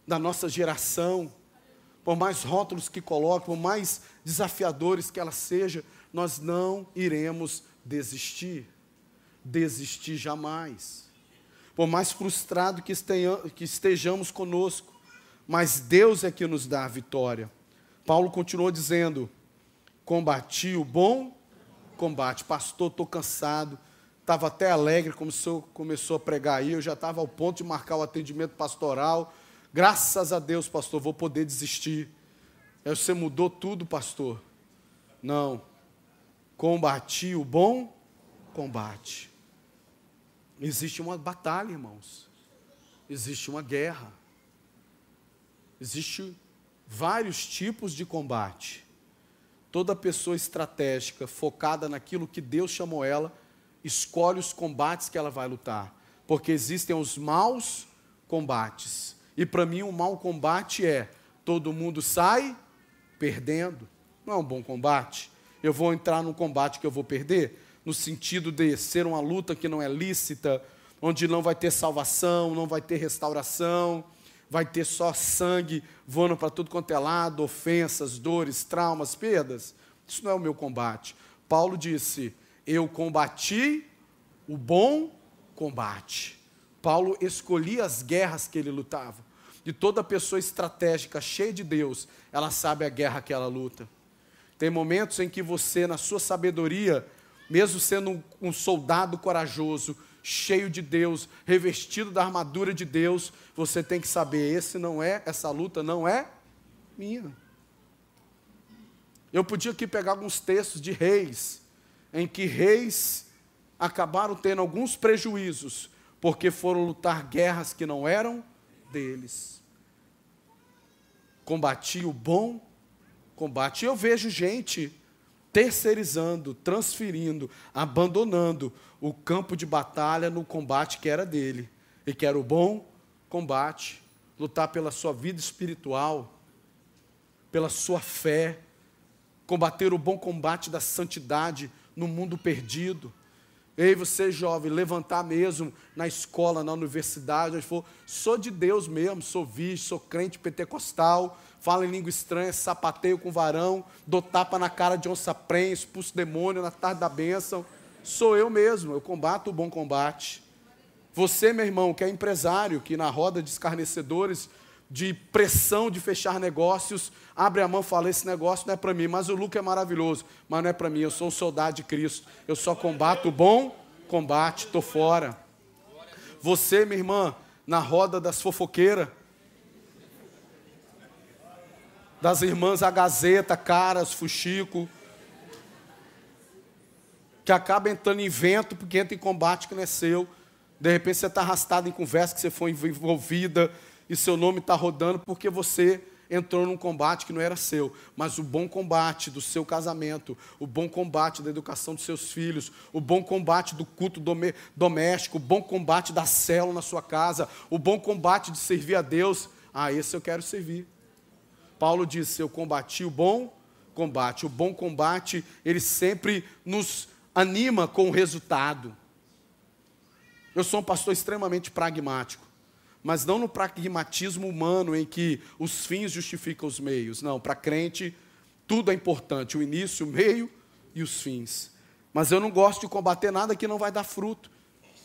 da nossa geração, por mais rótulos que coloque, por mais desafiadores que ela seja, nós não iremos desistir. Desistir jamais. Por mais frustrado que estejamos conosco, mas Deus é que nos dá a vitória. Paulo continuou dizendo: combati o bom combate. Pastor, estou cansado. Estava até alegre, como o senhor começou a pregar aí. Eu já estava ao ponto de marcar o atendimento pastoral. Graças a Deus, pastor, vou poder desistir. Aí você mudou tudo, pastor. Não. Combati o bom combate. Existe uma batalha, irmãos. Existe uma guerra. Existem vários tipos de combate. Toda pessoa estratégica, focada naquilo que Deus chamou ela, escolhe os combates que ela vai lutar. Porque existem os maus combates. E para mim, um mau combate é todo mundo sai perdendo. Não é um bom combate. Eu vou entrar num combate que eu vou perder, no sentido de ser uma luta que não é lícita, onde não vai ter salvação, não vai ter restauração vai ter só sangue voando para tudo quanto é lado, ofensas, dores, traumas, perdas. Isso não é o meu combate. Paulo disse: Eu combati o bom combate. Paulo escolhia as guerras que ele lutava. E toda pessoa estratégica, cheia de Deus, ela sabe a guerra que ela luta. Tem momentos em que você, na sua sabedoria, mesmo sendo um soldado corajoso, cheio de Deus, revestido da armadura de Deus, você tem que saber, esse não é, essa luta não é minha. Eu podia aqui pegar alguns textos de reis, em que reis acabaram tendo alguns prejuízos, porque foram lutar guerras que não eram deles. Combati o bom combate. Eu vejo gente terceirizando, transferindo, abandonando o campo de batalha no combate que era dele, e que era o bom combate, lutar pela sua vida espiritual, pela sua fé, combater o bom combate da santidade no mundo perdido. Ei, você jovem, levantar mesmo na escola, na universidade, onde for, sou de Deus mesmo, sou visto, sou crente pentecostal, falo em língua estranha, sapateio com varão, dou tapa na cara de onça prenha, expulso demônio na tarde da bênção. Sou eu mesmo, eu combato o bom combate. Você, meu irmão, que é empresário, que na roda de escarnecedores, de pressão de fechar negócios, abre a mão e fala: Esse negócio não é para mim, mas o lucro é maravilhoso, mas não é para mim. Eu sou um soldado de Cristo, eu só combato o bom combate, estou fora. Você, minha irmã, na roda das fofoqueiras, das irmãs a Gazeta, Caras, Fuxico, que acaba entrando em vento porque entra em combate que não é seu. De repente você está arrastado em conversa que você foi envolvida e seu nome está rodando porque você entrou num combate que não era seu, mas o bom combate do seu casamento, o bom combate da educação dos seus filhos, o bom combate do culto doméstico, o bom combate da célula na sua casa, o bom combate de servir a Deus, ah, esse eu quero servir. Paulo disse: Eu combati o bom combate. O bom combate, ele sempre nos anima com o resultado. Eu sou um pastor extremamente pragmático mas não no pragmatismo humano em que os fins justificam os meios. Não, para crente tudo é importante, o início, o meio e os fins. Mas eu não gosto de combater nada que não vai dar fruto.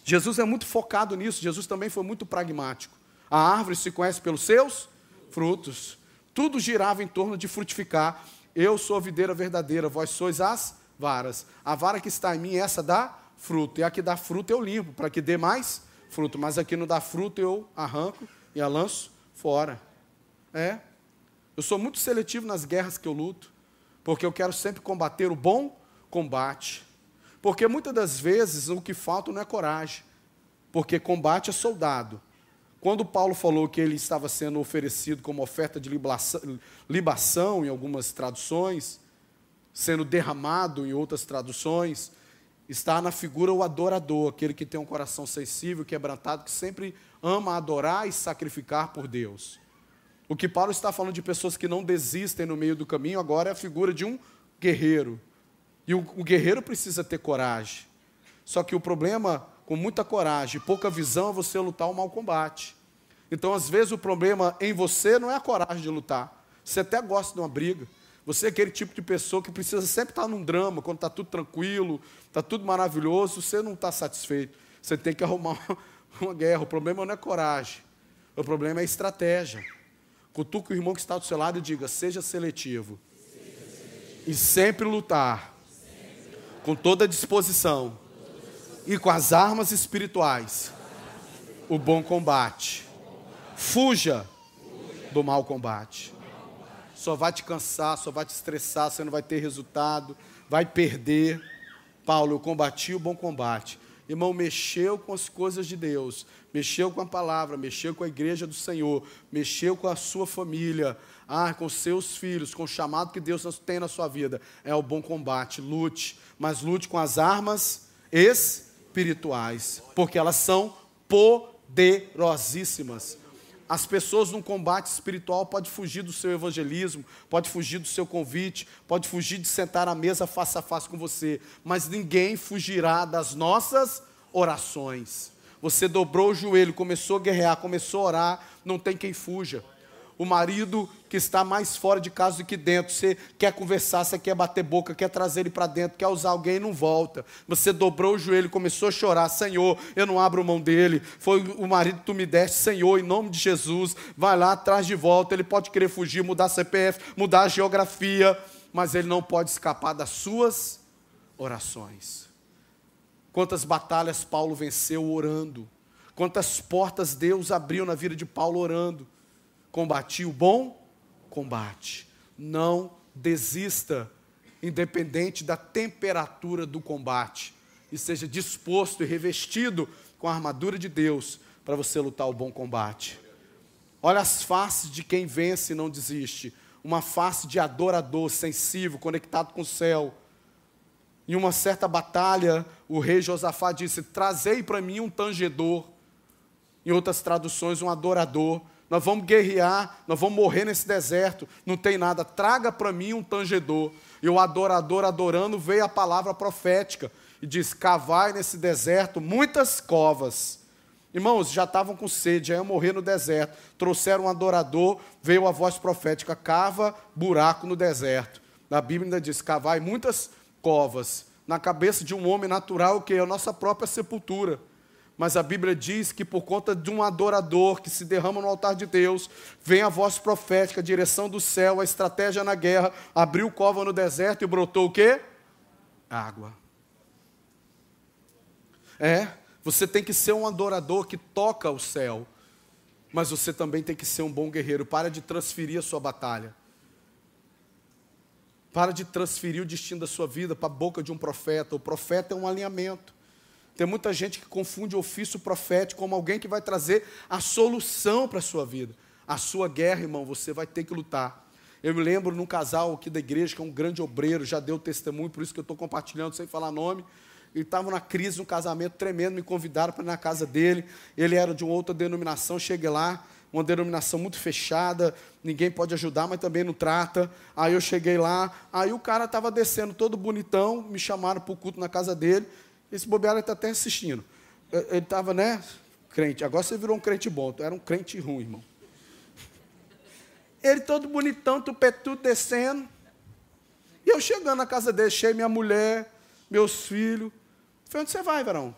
Jesus é muito focado nisso, Jesus também foi muito pragmático. A árvore se conhece pelos seus frutos. Tudo girava em torno de frutificar. Eu sou a videira verdadeira, vós sois as varas. A vara que está em mim, essa dá fruto. E a que dá fruto eu limpo, para que dê mais fruto, mas aqui não dá fruto, eu arranco e a lanço fora. É. Eu sou muito seletivo nas guerras que eu luto, porque eu quero sempre combater o bom combate. Porque muitas das vezes o que falta não é coragem, porque combate é soldado. Quando Paulo falou que ele estava sendo oferecido como oferta de libação, libação em algumas traduções, sendo derramado em outras traduções, está na figura o adorador, aquele que tem um coração sensível, quebrantado, que sempre ama adorar e sacrificar por Deus. O que Paulo está falando de pessoas que não desistem no meio do caminho, agora é a figura de um guerreiro. E o, o guerreiro precisa ter coragem. Só que o problema, com muita coragem pouca visão, é você lutar o mau combate. Então, às vezes, o problema em você não é a coragem de lutar. Você até gosta de uma briga, você é aquele tipo de pessoa que precisa sempre estar num drama, quando está tudo tranquilo, está tudo maravilhoso, você não está satisfeito. Você tem que arrumar uma guerra. O problema não é coragem, o problema é estratégia. Cutuca o irmão que está do seu lado e diga: seja seletivo. E sempre lutar, com toda disposição e com as armas espirituais, o bom combate. Fuja do mau combate só vai te cansar, só vai te estressar, você não vai ter resultado, vai perder. Paulo, eu combati o bom combate. Irmão, mexeu com as coisas de Deus, mexeu com a palavra, mexeu com a igreja do Senhor, mexeu com a sua família, ah, com seus filhos, com o chamado que Deus tem na sua vida. É o bom combate, lute, mas lute com as armas espirituais, porque elas são poderosíssimas. As pessoas num combate espiritual podem fugir do seu evangelismo, pode fugir do seu convite, pode fugir de sentar à mesa face a face com você, mas ninguém fugirá das nossas orações. Você dobrou o joelho, começou a guerrear, começou a orar, não tem quem fuja o marido que está mais fora de casa do que dentro. Você quer conversar, você quer bater boca, quer trazer ele para dentro, quer usar alguém e não volta. Você dobrou o joelho, começou a chorar: Senhor, eu não abro mão dele. Foi o marido que tu me deste, Senhor, em nome de Jesus. Vai lá, traz de volta. Ele pode querer fugir, mudar CPF, mudar a geografia, mas ele não pode escapar das suas orações. Quantas batalhas Paulo venceu orando. Quantas portas Deus abriu na vida de Paulo orando. Combati o bom combate. Não desista, independente da temperatura do combate. E seja disposto e revestido com a armadura de Deus para você lutar o bom combate. Olha as faces de quem vence e não desiste. Uma face de adorador, sensível, conectado com o céu. Em uma certa batalha, o rei Josafá disse: Trazei para mim um tangedor. Em outras traduções, um adorador nós vamos guerrear, nós vamos morrer nesse deserto, não tem nada. Traga para mim um tangedor. E o adorador adorando veio a palavra profética e diz: Cavai nesse deserto muitas covas. Irmãos, já estavam com sede, já iam morrer no deserto. Trouxeram um adorador, veio a voz profética: cava buraco no deserto. Na Bíblia ainda diz: cavai muitas covas. Na cabeça de um homem natural, que é a nossa própria sepultura. Mas a Bíblia diz que por conta de um adorador que se derrama no altar de Deus, vem a voz profética, a direção do céu, a estratégia na guerra, abriu cova no deserto e brotou o quê? Água. É, você tem que ser um adorador que toca o céu, mas você também tem que ser um bom guerreiro. Para de transferir a sua batalha. Para de transferir o destino da sua vida para a boca de um profeta. O profeta é um alinhamento. Tem muita gente que confunde ofício profético como alguém que vai trazer a solução para a sua vida. A sua guerra, irmão, você vai ter que lutar. Eu me lembro num casal aqui da igreja, que é um grande obreiro, já deu testemunho, por isso que eu estou compartilhando sem falar nome. Ele estava na crise, um casamento tremendo, me convidaram para ir na casa dele. Ele era de uma outra denominação, cheguei lá, uma denominação muito fechada, ninguém pode ajudar, mas também não trata. Aí eu cheguei lá, aí o cara estava descendo todo bonitão, me chamaram para o culto na casa dele. Esse bobear está até assistindo. Ele estava, né, crente. Agora você virou um crente bom, tu era um crente ruim, irmão. Ele todo bonitão, tupetudo, descendo. E eu chegando na casa dele, cheio minha mulher, meus filhos. Falei, onde você vai, varão?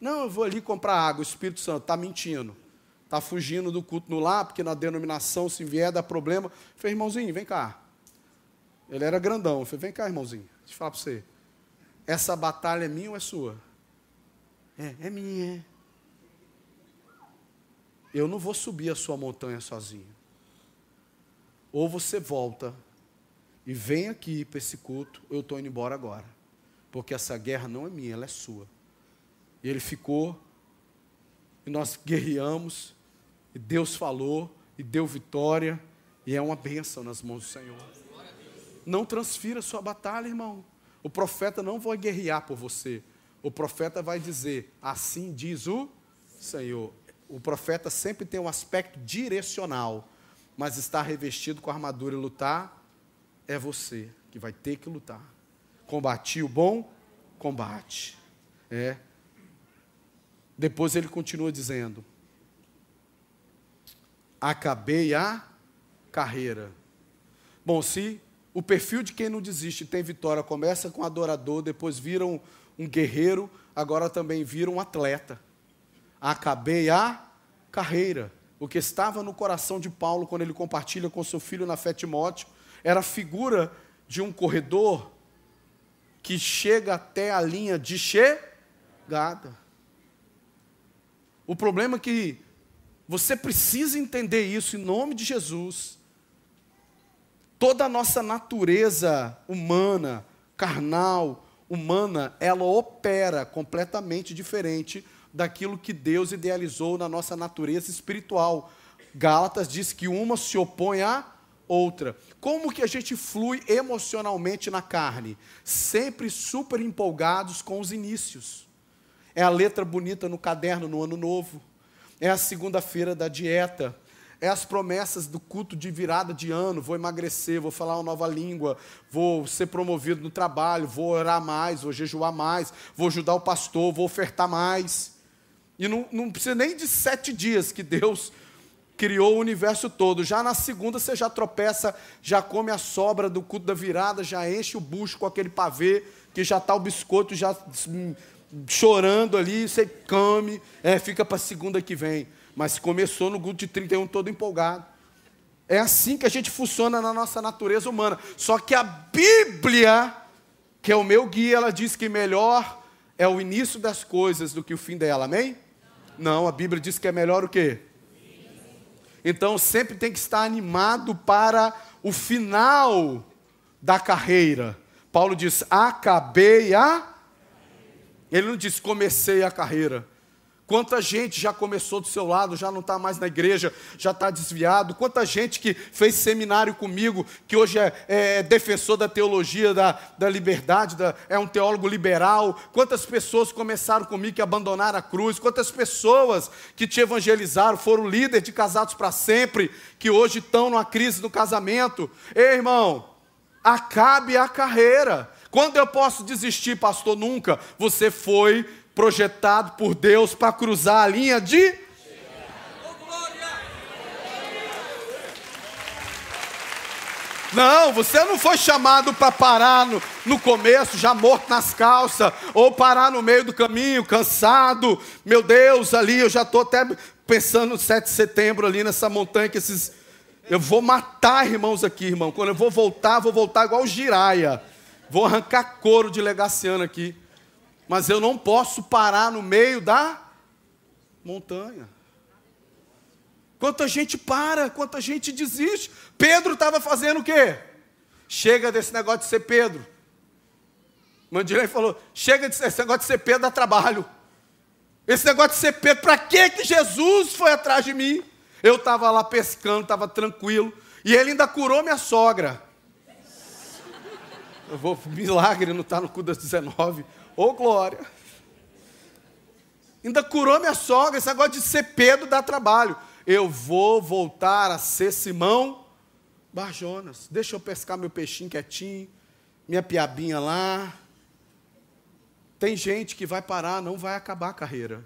Não, eu vou ali comprar água, o Espírito Santo está mentindo. Está fugindo do culto no lar, porque na denominação, se vier, dá problema. Falei, irmãozinho, vem cá. Ele era grandão. Falei, vem cá, irmãozinho. Deixa eu falar para você. Essa batalha é minha ou é sua? É, é minha. Eu não vou subir a sua montanha sozinho. Ou você volta e vem aqui para esse culto, eu estou indo embora agora. Porque essa guerra não é minha, ela é sua. E ele ficou, e nós guerreamos, e Deus falou, e deu vitória, e é uma bênção nas mãos do Senhor. Não transfira sua batalha, irmão. O profeta não vai guerrear por você. O profeta vai dizer: Assim diz o Senhor. O profeta sempre tem um aspecto direcional, mas estar revestido com a armadura e lutar é você que vai ter que lutar. Combati o bom combate. É. Depois ele continua dizendo: Acabei a carreira. Bom, se o perfil de quem não desiste tem vitória, começa com adorador, depois vira um, um guerreiro, agora também vira um atleta. Acabei a carreira. O que estava no coração de Paulo quando ele compartilha com seu filho na fé Timóteo era a figura de um corredor que chega até a linha de chegada. O problema é que você precisa entender isso em nome de Jesus Toda a nossa natureza humana, carnal, humana, ela opera completamente diferente daquilo que Deus idealizou na nossa natureza espiritual. Gálatas diz que uma se opõe à outra. Como que a gente flui emocionalmente na carne? Sempre super empolgados com os inícios. É a letra bonita no caderno no ano novo. É a segunda-feira da dieta é as promessas do culto de virada de ano: vou emagrecer, vou falar uma nova língua, vou ser promovido no trabalho, vou orar mais, vou jejuar mais, vou ajudar o pastor, vou ofertar mais. E não, não precisa nem de sete dias que Deus criou o universo todo. Já na segunda você já tropeça, já come a sobra do culto da virada, já enche o bucho com aquele pavê, que já está o biscoito já hum, chorando ali, você come, é, fica para a segunda que vem mas começou no culto de 31 todo empolgado. É assim que a gente funciona na nossa natureza humana. Só que a Bíblia, que é o meu guia, ela diz que melhor é o início das coisas do que o fim dela. Amém? Não, a Bíblia diz que é melhor o quê? Então sempre tem que estar animado para o final da carreira. Paulo diz: acabei a. Ele não diz comecei a carreira. Quanta gente já começou do seu lado, já não está mais na igreja, já está desviado. Quanta gente que fez seminário comigo, que hoje é, é defensor da teologia da, da liberdade, da, é um teólogo liberal. Quantas pessoas começaram comigo que abandonaram a cruz. Quantas pessoas que te evangelizaram, foram líderes de casados para sempre, que hoje estão numa crise no casamento. Ei, irmão, acabe a carreira. Quando eu posso desistir, pastor? Nunca. Você foi projetado por Deus para cruzar a linha de. Não, você não foi chamado para parar no, no começo, já morto nas calças, ou parar no meio do caminho, cansado. Meu Deus, ali eu já estou até pensando no 7 de setembro, ali nessa montanha, que esses. Eu vou matar irmãos aqui, irmão. Quando eu vou voltar, vou voltar igual o Giraia. Vou arrancar couro de legaciano aqui mas eu não posso parar no meio da montanha. Quanta gente para, quanta gente desiste. Pedro estava fazendo o quê? Chega desse negócio de ser Pedro. Mandilei falou: chega desse negócio de ser Pedro dá trabalho. Esse negócio de ser Pedro, para que que Jesus foi atrás de mim? Eu estava lá pescando, estava tranquilo, e ele ainda curou minha sogra. Eu vou, milagre, não está no cu das 19. Ô oh, glória! Ainda curou minha sogra, esse negócio de ser Pedro dá trabalho. Eu vou voltar a ser Simão Barjonas. Deixa eu pescar meu peixinho quietinho, minha piabinha lá. Tem gente que vai parar, não vai acabar a carreira.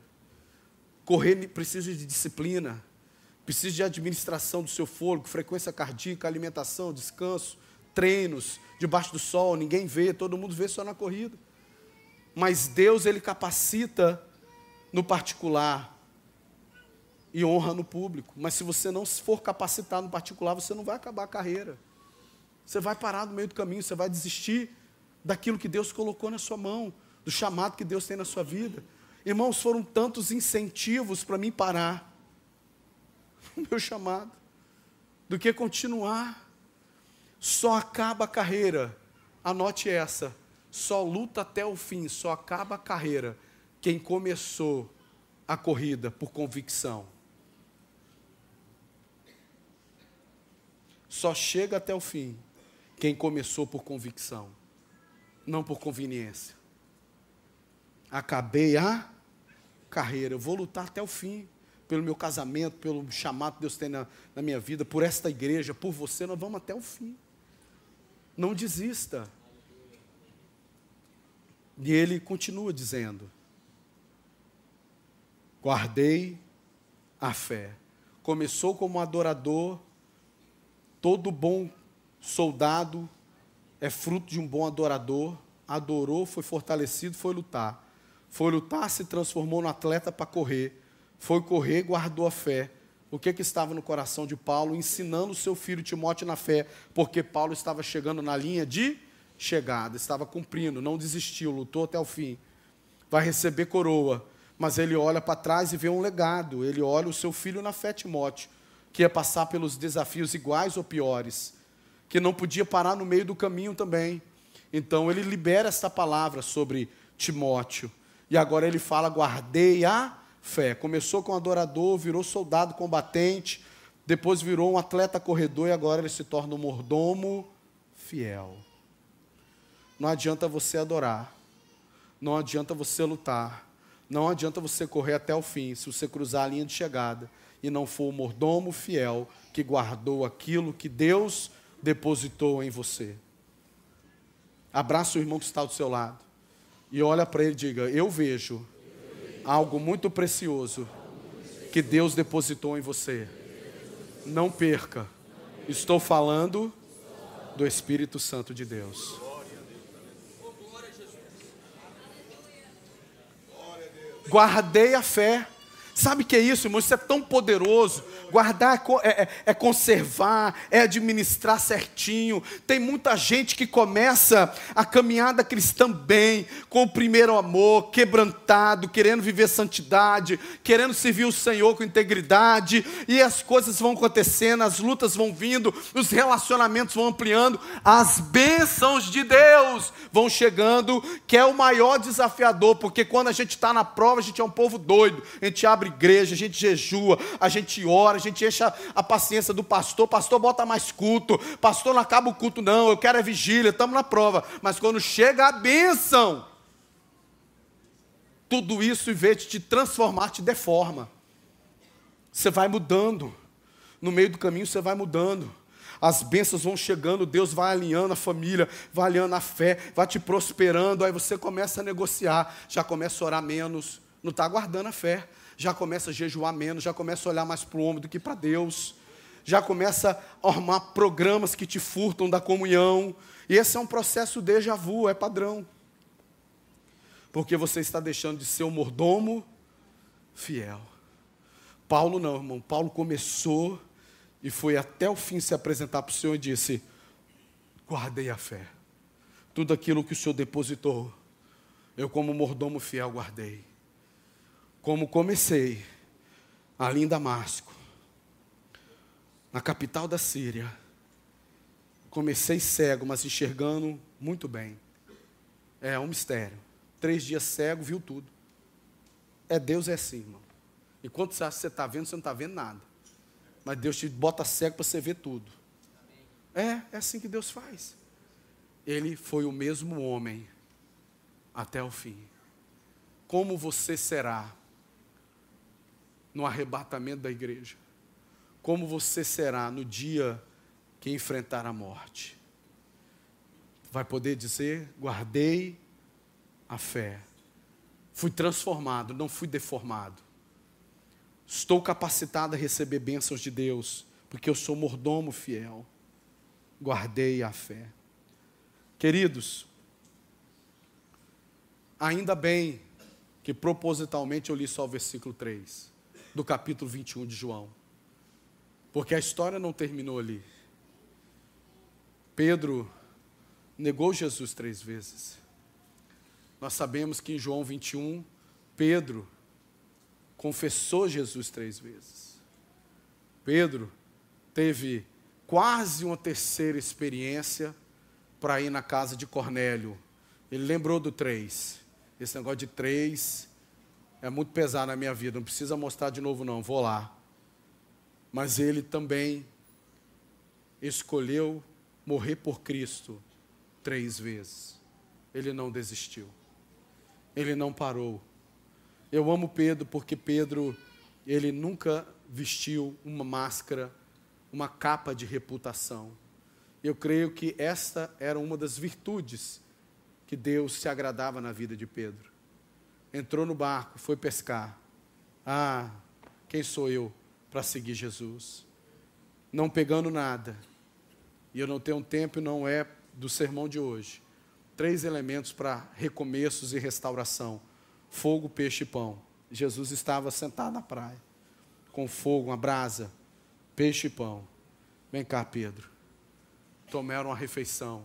Correr precisa de disciplina, precisa de administração do seu fôlego, frequência cardíaca, alimentação, descanso, treinos, debaixo do sol, ninguém vê, todo mundo vê só na corrida. Mas Deus, Ele capacita no particular e honra no público. Mas se você não for capacitado no particular, você não vai acabar a carreira. Você vai parar no meio do caminho, você vai desistir daquilo que Deus colocou na sua mão, do chamado que Deus tem na sua vida. Irmãos, foram tantos incentivos para mim parar o meu chamado, do que continuar. Só acaba a carreira, anote essa, só luta até o fim, só acaba a carreira quem começou a corrida por convicção. Só chega até o fim quem começou por convicção, não por conveniência. Acabei a carreira, eu vou lutar até o fim, pelo meu casamento, pelo chamado que Deus tem na, na minha vida, por esta igreja, por você, nós vamos até o fim. Não desista. E ele continua dizendo: guardei a fé. Começou como adorador, todo bom soldado é fruto de um bom adorador, adorou, foi fortalecido, foi lutar. Foi lutar, se transformou no atleta para correr. Foi correr, guardou a fé. O que, que estava no coração de Paulo? Ensinando seu filho Timóteo na fé, porque Paulo estava chegando na linha de chegada, estava cumprindo, não desistiu, lutou até o fim. Vai receber coroa mas ele olha para trás e vê um legado. Ele olha o seu filho na fé, Timóteo, que ia passar pelos desafios iguais ou piores, que não podia parar no meio do caminho também. Então ele libera esta palavra sobre Timóteo. E agora ele fala: guardei a fé. Começou com adorador, virou soldado combatente, depois virou um atleta corredor e agora ele se torna um mordomo fiel. Não adianta você adorar, não adianta você lutar, não adianta você correr até o fim se você cruzar a linha de chegada e não for o mordomo fiel que guardou aquilo que Deus depositou em você. Abraça o irmão que está do seu lado e olha para ele e diga: Eu vejo algo muito precioso que Deus depositou em você. Não perca. Estou falando do Espírito Santo de Deus. Guardei a fé. Sabe o que é isso, irmão? Isso é tão poderoso. Guardar é, é, é, conservar, é administrar certinho. Tem muita gente que começa a caminhada cristã bem, com o primeiro amor, quebrantado, querendo viver santidade, querendo servir o Senhor com integridade, e as coisas vão acontecendo, as lutas vão vindo, os relacionamentos vão ampliando, as bênçãos de Deus vão chegando, que é o maior desafiador, porque quando a gente está na prova, a gente é um povo doido, a gente abre igreja, a gente jejua, a gente ora, a gente enche a paciência do pastor, pastor bota mais culto, pastor não acaba o culto, não, eu quero a vigília, estamos na prova. Mas quando chega a bênção, tudo isso, em vez de te transformar, te deforma. Você vai mudando. No meio do caminho você vai mudando. As bênçãos vão chegando, Deus vai alinhando a família, vai alinhando a fé, vai te prosperando. Aí você começa a negociar, já começa a orar menos, não está guardando a fé já começa a jejuar menos, já começa a olhar mais para o homem do que para Deus, já começa a armar programas que te furtam da comunhão. E esse é um processo déjà vu, é padrão. Porque você está deixando de ser um mordomo fiel. Paulo não, irmão. Paulo começou e foi até o fim se apresentar para o Senhor e disse: Guardei a fé. Tudo aquilo que o Senhor depositou, eu, como mordomo fiel, guardei como comecei ali em Damasco, na capital da Síria. Comecei cego, mas enxergando muito bem. É um mistério. Três dias cego, viu tudo. É Deus é assim, irmão. Enquanto você acha que você está vendo, você não está vendo nada. mas Deus te bota cego para você ver tudo. É, é assim que Deus faz. Ele foi o mesmo homem até o fim. Como você será no arrebatamento da igreja? Como você será no dia que enfrentar a morte? Vai poder dizer: guardei a fé. Fui transformado, não fui deformado. Estou capacitado a receber bênçãos de Deus, porque eu sou mordomo fiel. Guardei a fé. Queridos, ainda bem que propositalmente eu li só o versículo 3 do capítulo 21 de João. Porque a história não terminou ali. Pedro negou Jesus três vezes. Nós sabemos que em João 21, Pedro confessou Jesus três vezes. Pedro teve quase uma terceira experiência para ir na casa de Cornélio. Ele lembrou do três. Esse negócio de três é muito pesado na minha vida, não precisa mostrar de novo, não, vou lá. Mas ele também escolheu morrer por Cristo três vezes. Ele não desistiu ele não parou. Eu amo Pedro porque Pedro, ele nunca vestiu uma máscara, uma capa de reputação. Eu creio que esta era uma das virtudes que Deus se agradava na vida de Pedro. Entrou no barco, foi pescar. Ah, quem sou eu para seguir Jesus? Não pegando nada. E eu não tenho tempo, não é do sermão de hoje três elementos para recomeços e restauração: fogo, peixe e pão. Jesus estava sentado na praia, com fogo, uma brasa, peixe e pão. Vem cá, Pedro. Tomaram uma refeição.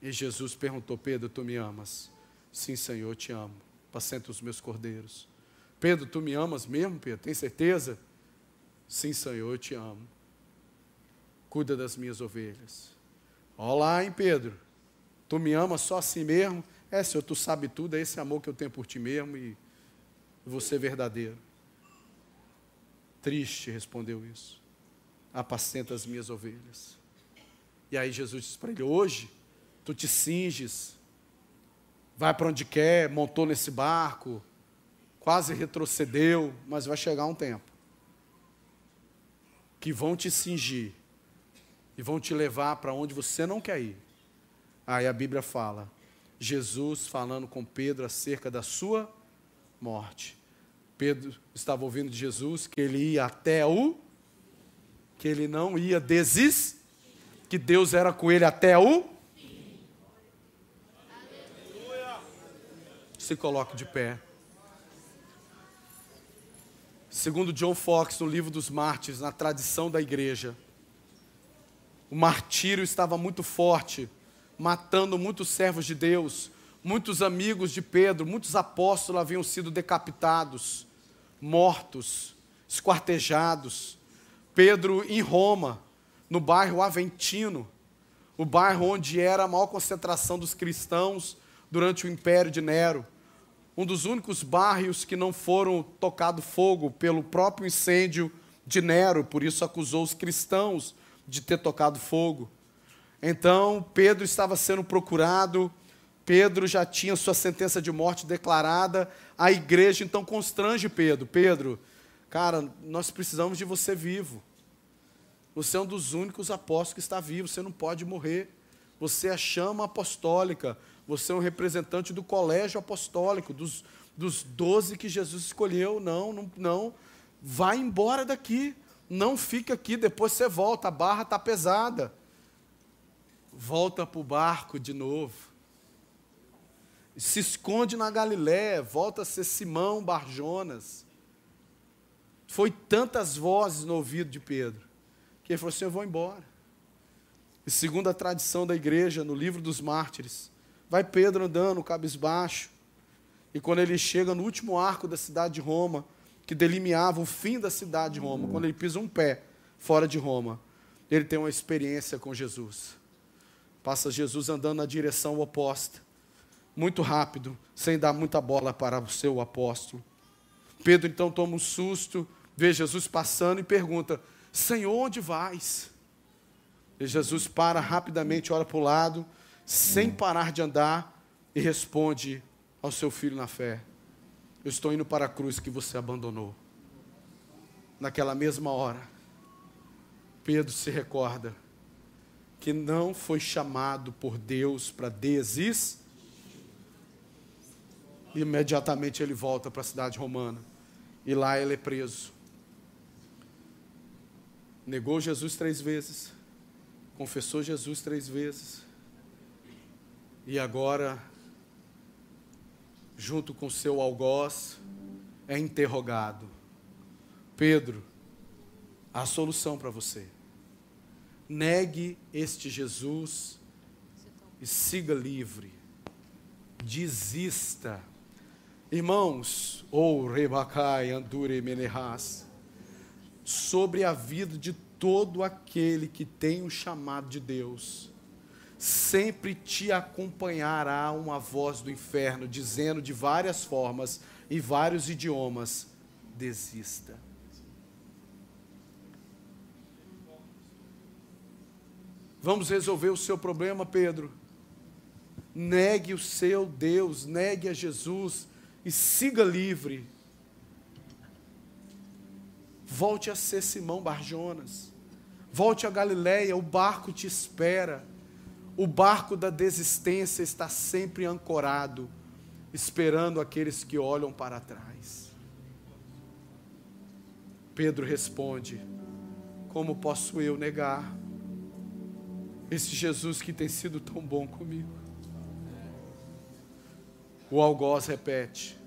E Jesus perguntou: Pedro, tu me amas? Sim, Senhor, eu te amo. Pacenta os meus cordeiros. Pedro, tu me amas mesmo, Pedro? Tem certeza? Sim, Senhor, eu te amo. Cuida das minhas ovelhas. Olá, hein, Pedro? Tu me amas só assim mesmo? É, Senhor, tu sabe tudo, é esse amor que eu tenho por ti mesmo e você é verdadeiro. Triste, respondeu isso. Apacenta as minhas ovelhas. E aí Jesus disse para ele: Hoje, tu te cinges, vai para onde quer, montou nesse barco, quase retrocedeu, mas vai chegar um tempo que vão te cingir e vão te levar para onde você não quer ir. Aí a Bíblia fala, Jesus falando com Pedro acerca da sua morte. Pedro estava ouvindo de Jesus que ele ia até o que ele não ia desistir, que Deus era com ele até o Se coloque de pé. Segundo John Fox, no livro dos mártires, na tradição da igreja, o martírio estava muito forte matando muitos servos de Deus, muitos amigos de Pedro, muitos apóstolos haviam sido decapitados, mortos, esquartejados. Pedro em Roma, no bairro Aventino, o bairro onde era a maior concentração dos cristãos durante o império de Nero. Um dos únicos bairros que não foram tocado fogo pelo próprio incêndio de Nero, por isso acusou os cristãos de ter tocado fogo. Então, Pedro estava sendo procurado, Pedro já tinha sua sentença de morte declarada, a igreja então constrange Pedro: Pedro, cara, nós precisamos de você vivo. Você é um dos únicos apóstolos que está vivo, você não pode morrer. Você é a chama apostólica, você é um representante do colégio apostólico, dos, dos doze que Jesus escolheu. Não, não, não. Vai embora daqui. Não fica aqui, depois você volta, a barra está pesada volta para o barco de novo. Se esconde na Galiléia, volta a ser Simão Barjonas. Foi tantas vozes no ouvido de Pedro, que ele falou assim: Eu vou embora. E segundo a tradição da igreja, no livro dos mártires, vai Pedro andando, cabisbaixo, e quando ele chega no último arco da cidade de Roma, que delimiava o fim da cidade de Roma, quando ele pisa um pé fora de Roma, ele tem uma experiência com Jesus. Passa Jesus andando na direção oposta, muito rápido, sem dar muita bola para o seu apóstolo. Pedro então toma um susto, vê Jesus passando e pergunta: Senhor, onde vais? E Jesus para rapidamente, olha para o lado, sem parar de andar, e responde ao seu filho na fé: Eu estou indo para a cruz que você abandonou. Naquela mesma hora, Pedro se recorda que não foi chamado por Deus para desistir. Imediatamente ele volta para a cidade romana. E lá ele é preso. Negou Jesus três vezes. Confessou Jesus três vezes. E agora, junto com seu algoz, é interrogado. Pedro, a solução para você. Negue este Jesus e siga livre. Desista. Irmãos, ou Rebacai, Andure Menerras, sobre a vida de todo aquele que tem o chamado de Deus, sempre te acompanhará uma voz do inferno dizendo de várias formas e vários idiomas: desista. Vamos resolver o seu problema, Pedro. Negue o seu Deus, negue a Jesus e siga livre. Volte a ser Simão Barjonas. Volte a Galiléia, o barco te espera. O barco da desistência está sempre ancorado, esperando aqueles que olham para trás. Pedro responde: Como posso eu negar esse Jesus que tem sido tão bom comigo? O algoz repete: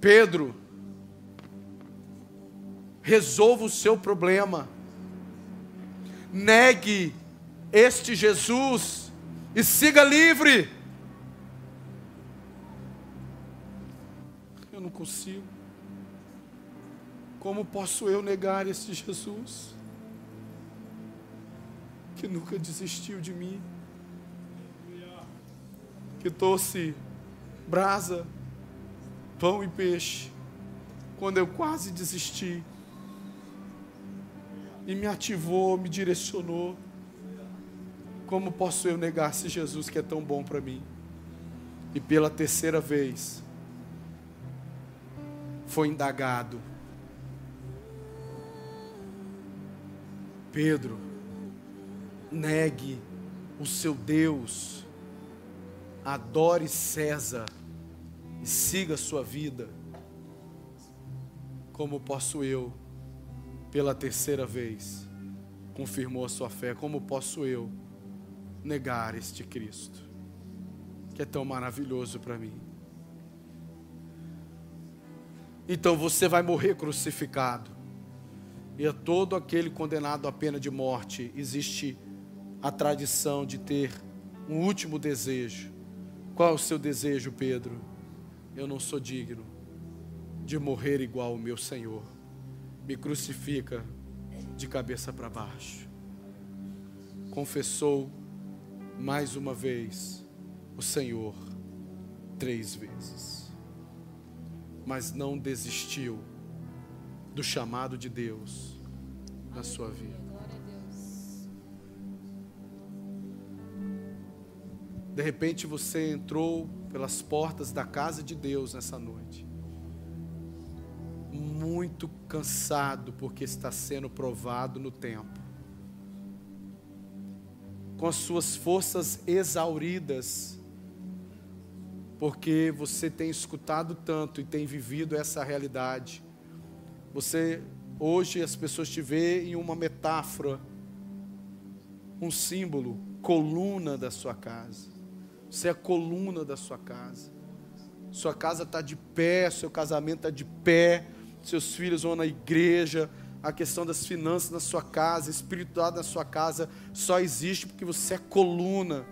Pedro, resolva o seu problema, negue este Jesus e siga livre. Eu não consigo. Como posso eu negar este Jesus que nunca desistiu de mim? que trouxe brasa, pão e peixe, quando eu quase desisti, e me ativou, me direcionou. Como posso eu negar esse Jesus que é tão bom para mim? E pela terceira vez, foi indagado. Pedro, negue o seu Deus adore César e siga a sua vida, como posso eu, pela terceira vez, confirmou a sua fé, como posso eu negar este Cristo, que é tão maravilhoso para mim? Então você vai morrer crucificado, e a todo aquele condenado à pena de morte, existe a tradição de ter um último desejo, qual é o seu desejo, Pedro? Eu não sou digno de morrer igual o meu Senhor. Me crucifica de cabeça para baixo. Confessou mais uma vez o Senhor três vezes. Mas não desistiu do chamado de Deus na sua vida. De repente você entrou pelas portas da casa de Deus nessa noite. Muito cansado porque está sendo provado no tempo. Com as suas forças exauridas, porque você tem escutado tanto e tem vivido essa realidade. Você hoje as pessoas te veem em uma metáfora, um símbolo, coluna da sua casa. Você é a coluna da sua casa. Sua casa está de pé, seu casamento está de pé, seus filhos vão na igreja. A questão das finanças na sua casa, espiritualidade na sua casa, só existe porque você é coluna.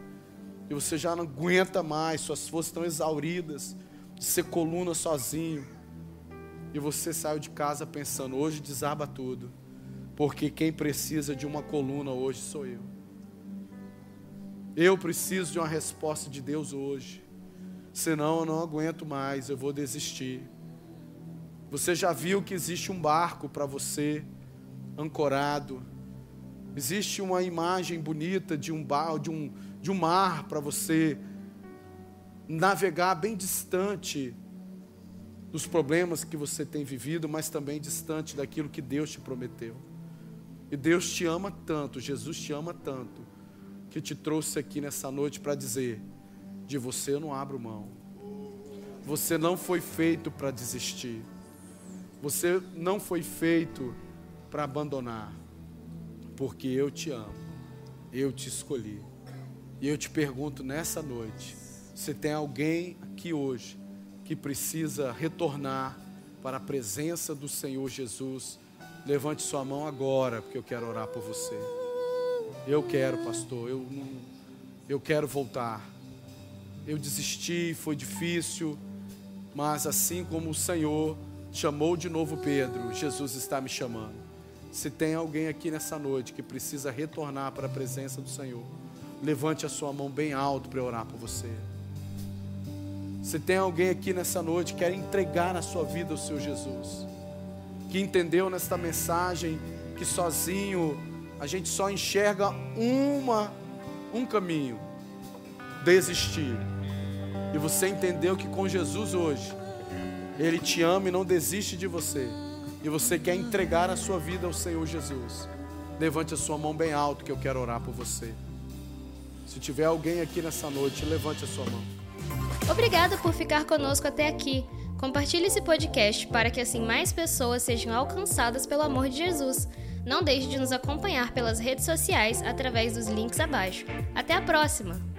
E você já não aguenta mais, suas forças estão exauridas de ser coluna sozinho. E você saiu de casa pensando: hoje desaba tudo, porque quem precisa de uma coluna hoje sou eu. Eu preciso de uma resposta de Deus hoje. Senão eu não aguento mais, eu vou desistir. Você já viu que existe um barco para você ancorado. Existe uma imagem bonita de um, bar, de um, de um mar para você navegar bem distante dos problemas que você tem vivido, mas também distante daquilo que Deus te prometeu. E Deus te ama tanto, Jesus te ama tanto, que te trouxe aqui nessa noite para dizer: de você eu não abro mão. Você não foi feito para desistir. Você não foi feito para abandonar. Porque eu te amo. Eu te escolhi. E eu te pergunto nessa noite: se tem alguém aqui hoje que precisa retornar para a presença do Senhor Jesus, levante sua mão agora, porque eu quero orar por você. Eu quero, pastor, eu não, eu quero voltar. Eu desisti, foi difícil, mas assim como o Senhor chamou de novo Pedro, Jesus está me chamando. Se tem alguém aqui nessa noite que precisa retornar para a presença do Senhor, levante a sua mão bem alto para orar por você. Se tem alguém aqui nessa noite que quer entregar a sua vida ao seu Jesus, que entendeu nesta mensagem que sozinho a gente só enxerga uma um caminho, desistir. E você entendeu que com Jesus hoje ele te ama e não desiste de você. E você quer entregar a sua vida ao Senhor Jesus. Levante a sua mão bem alto que eu quero orar por você. Se tiver alguém aqui nessa noite, levante a sua mão. Obrigada por ficar conosco até aqui. Compartilhe esse podcast para que assim mais pessoas sejam alcançadas pelo amor de Jesus. Não deixe de nos acompanhar pelas redes sociais através dos links abaixo. Até a próxima!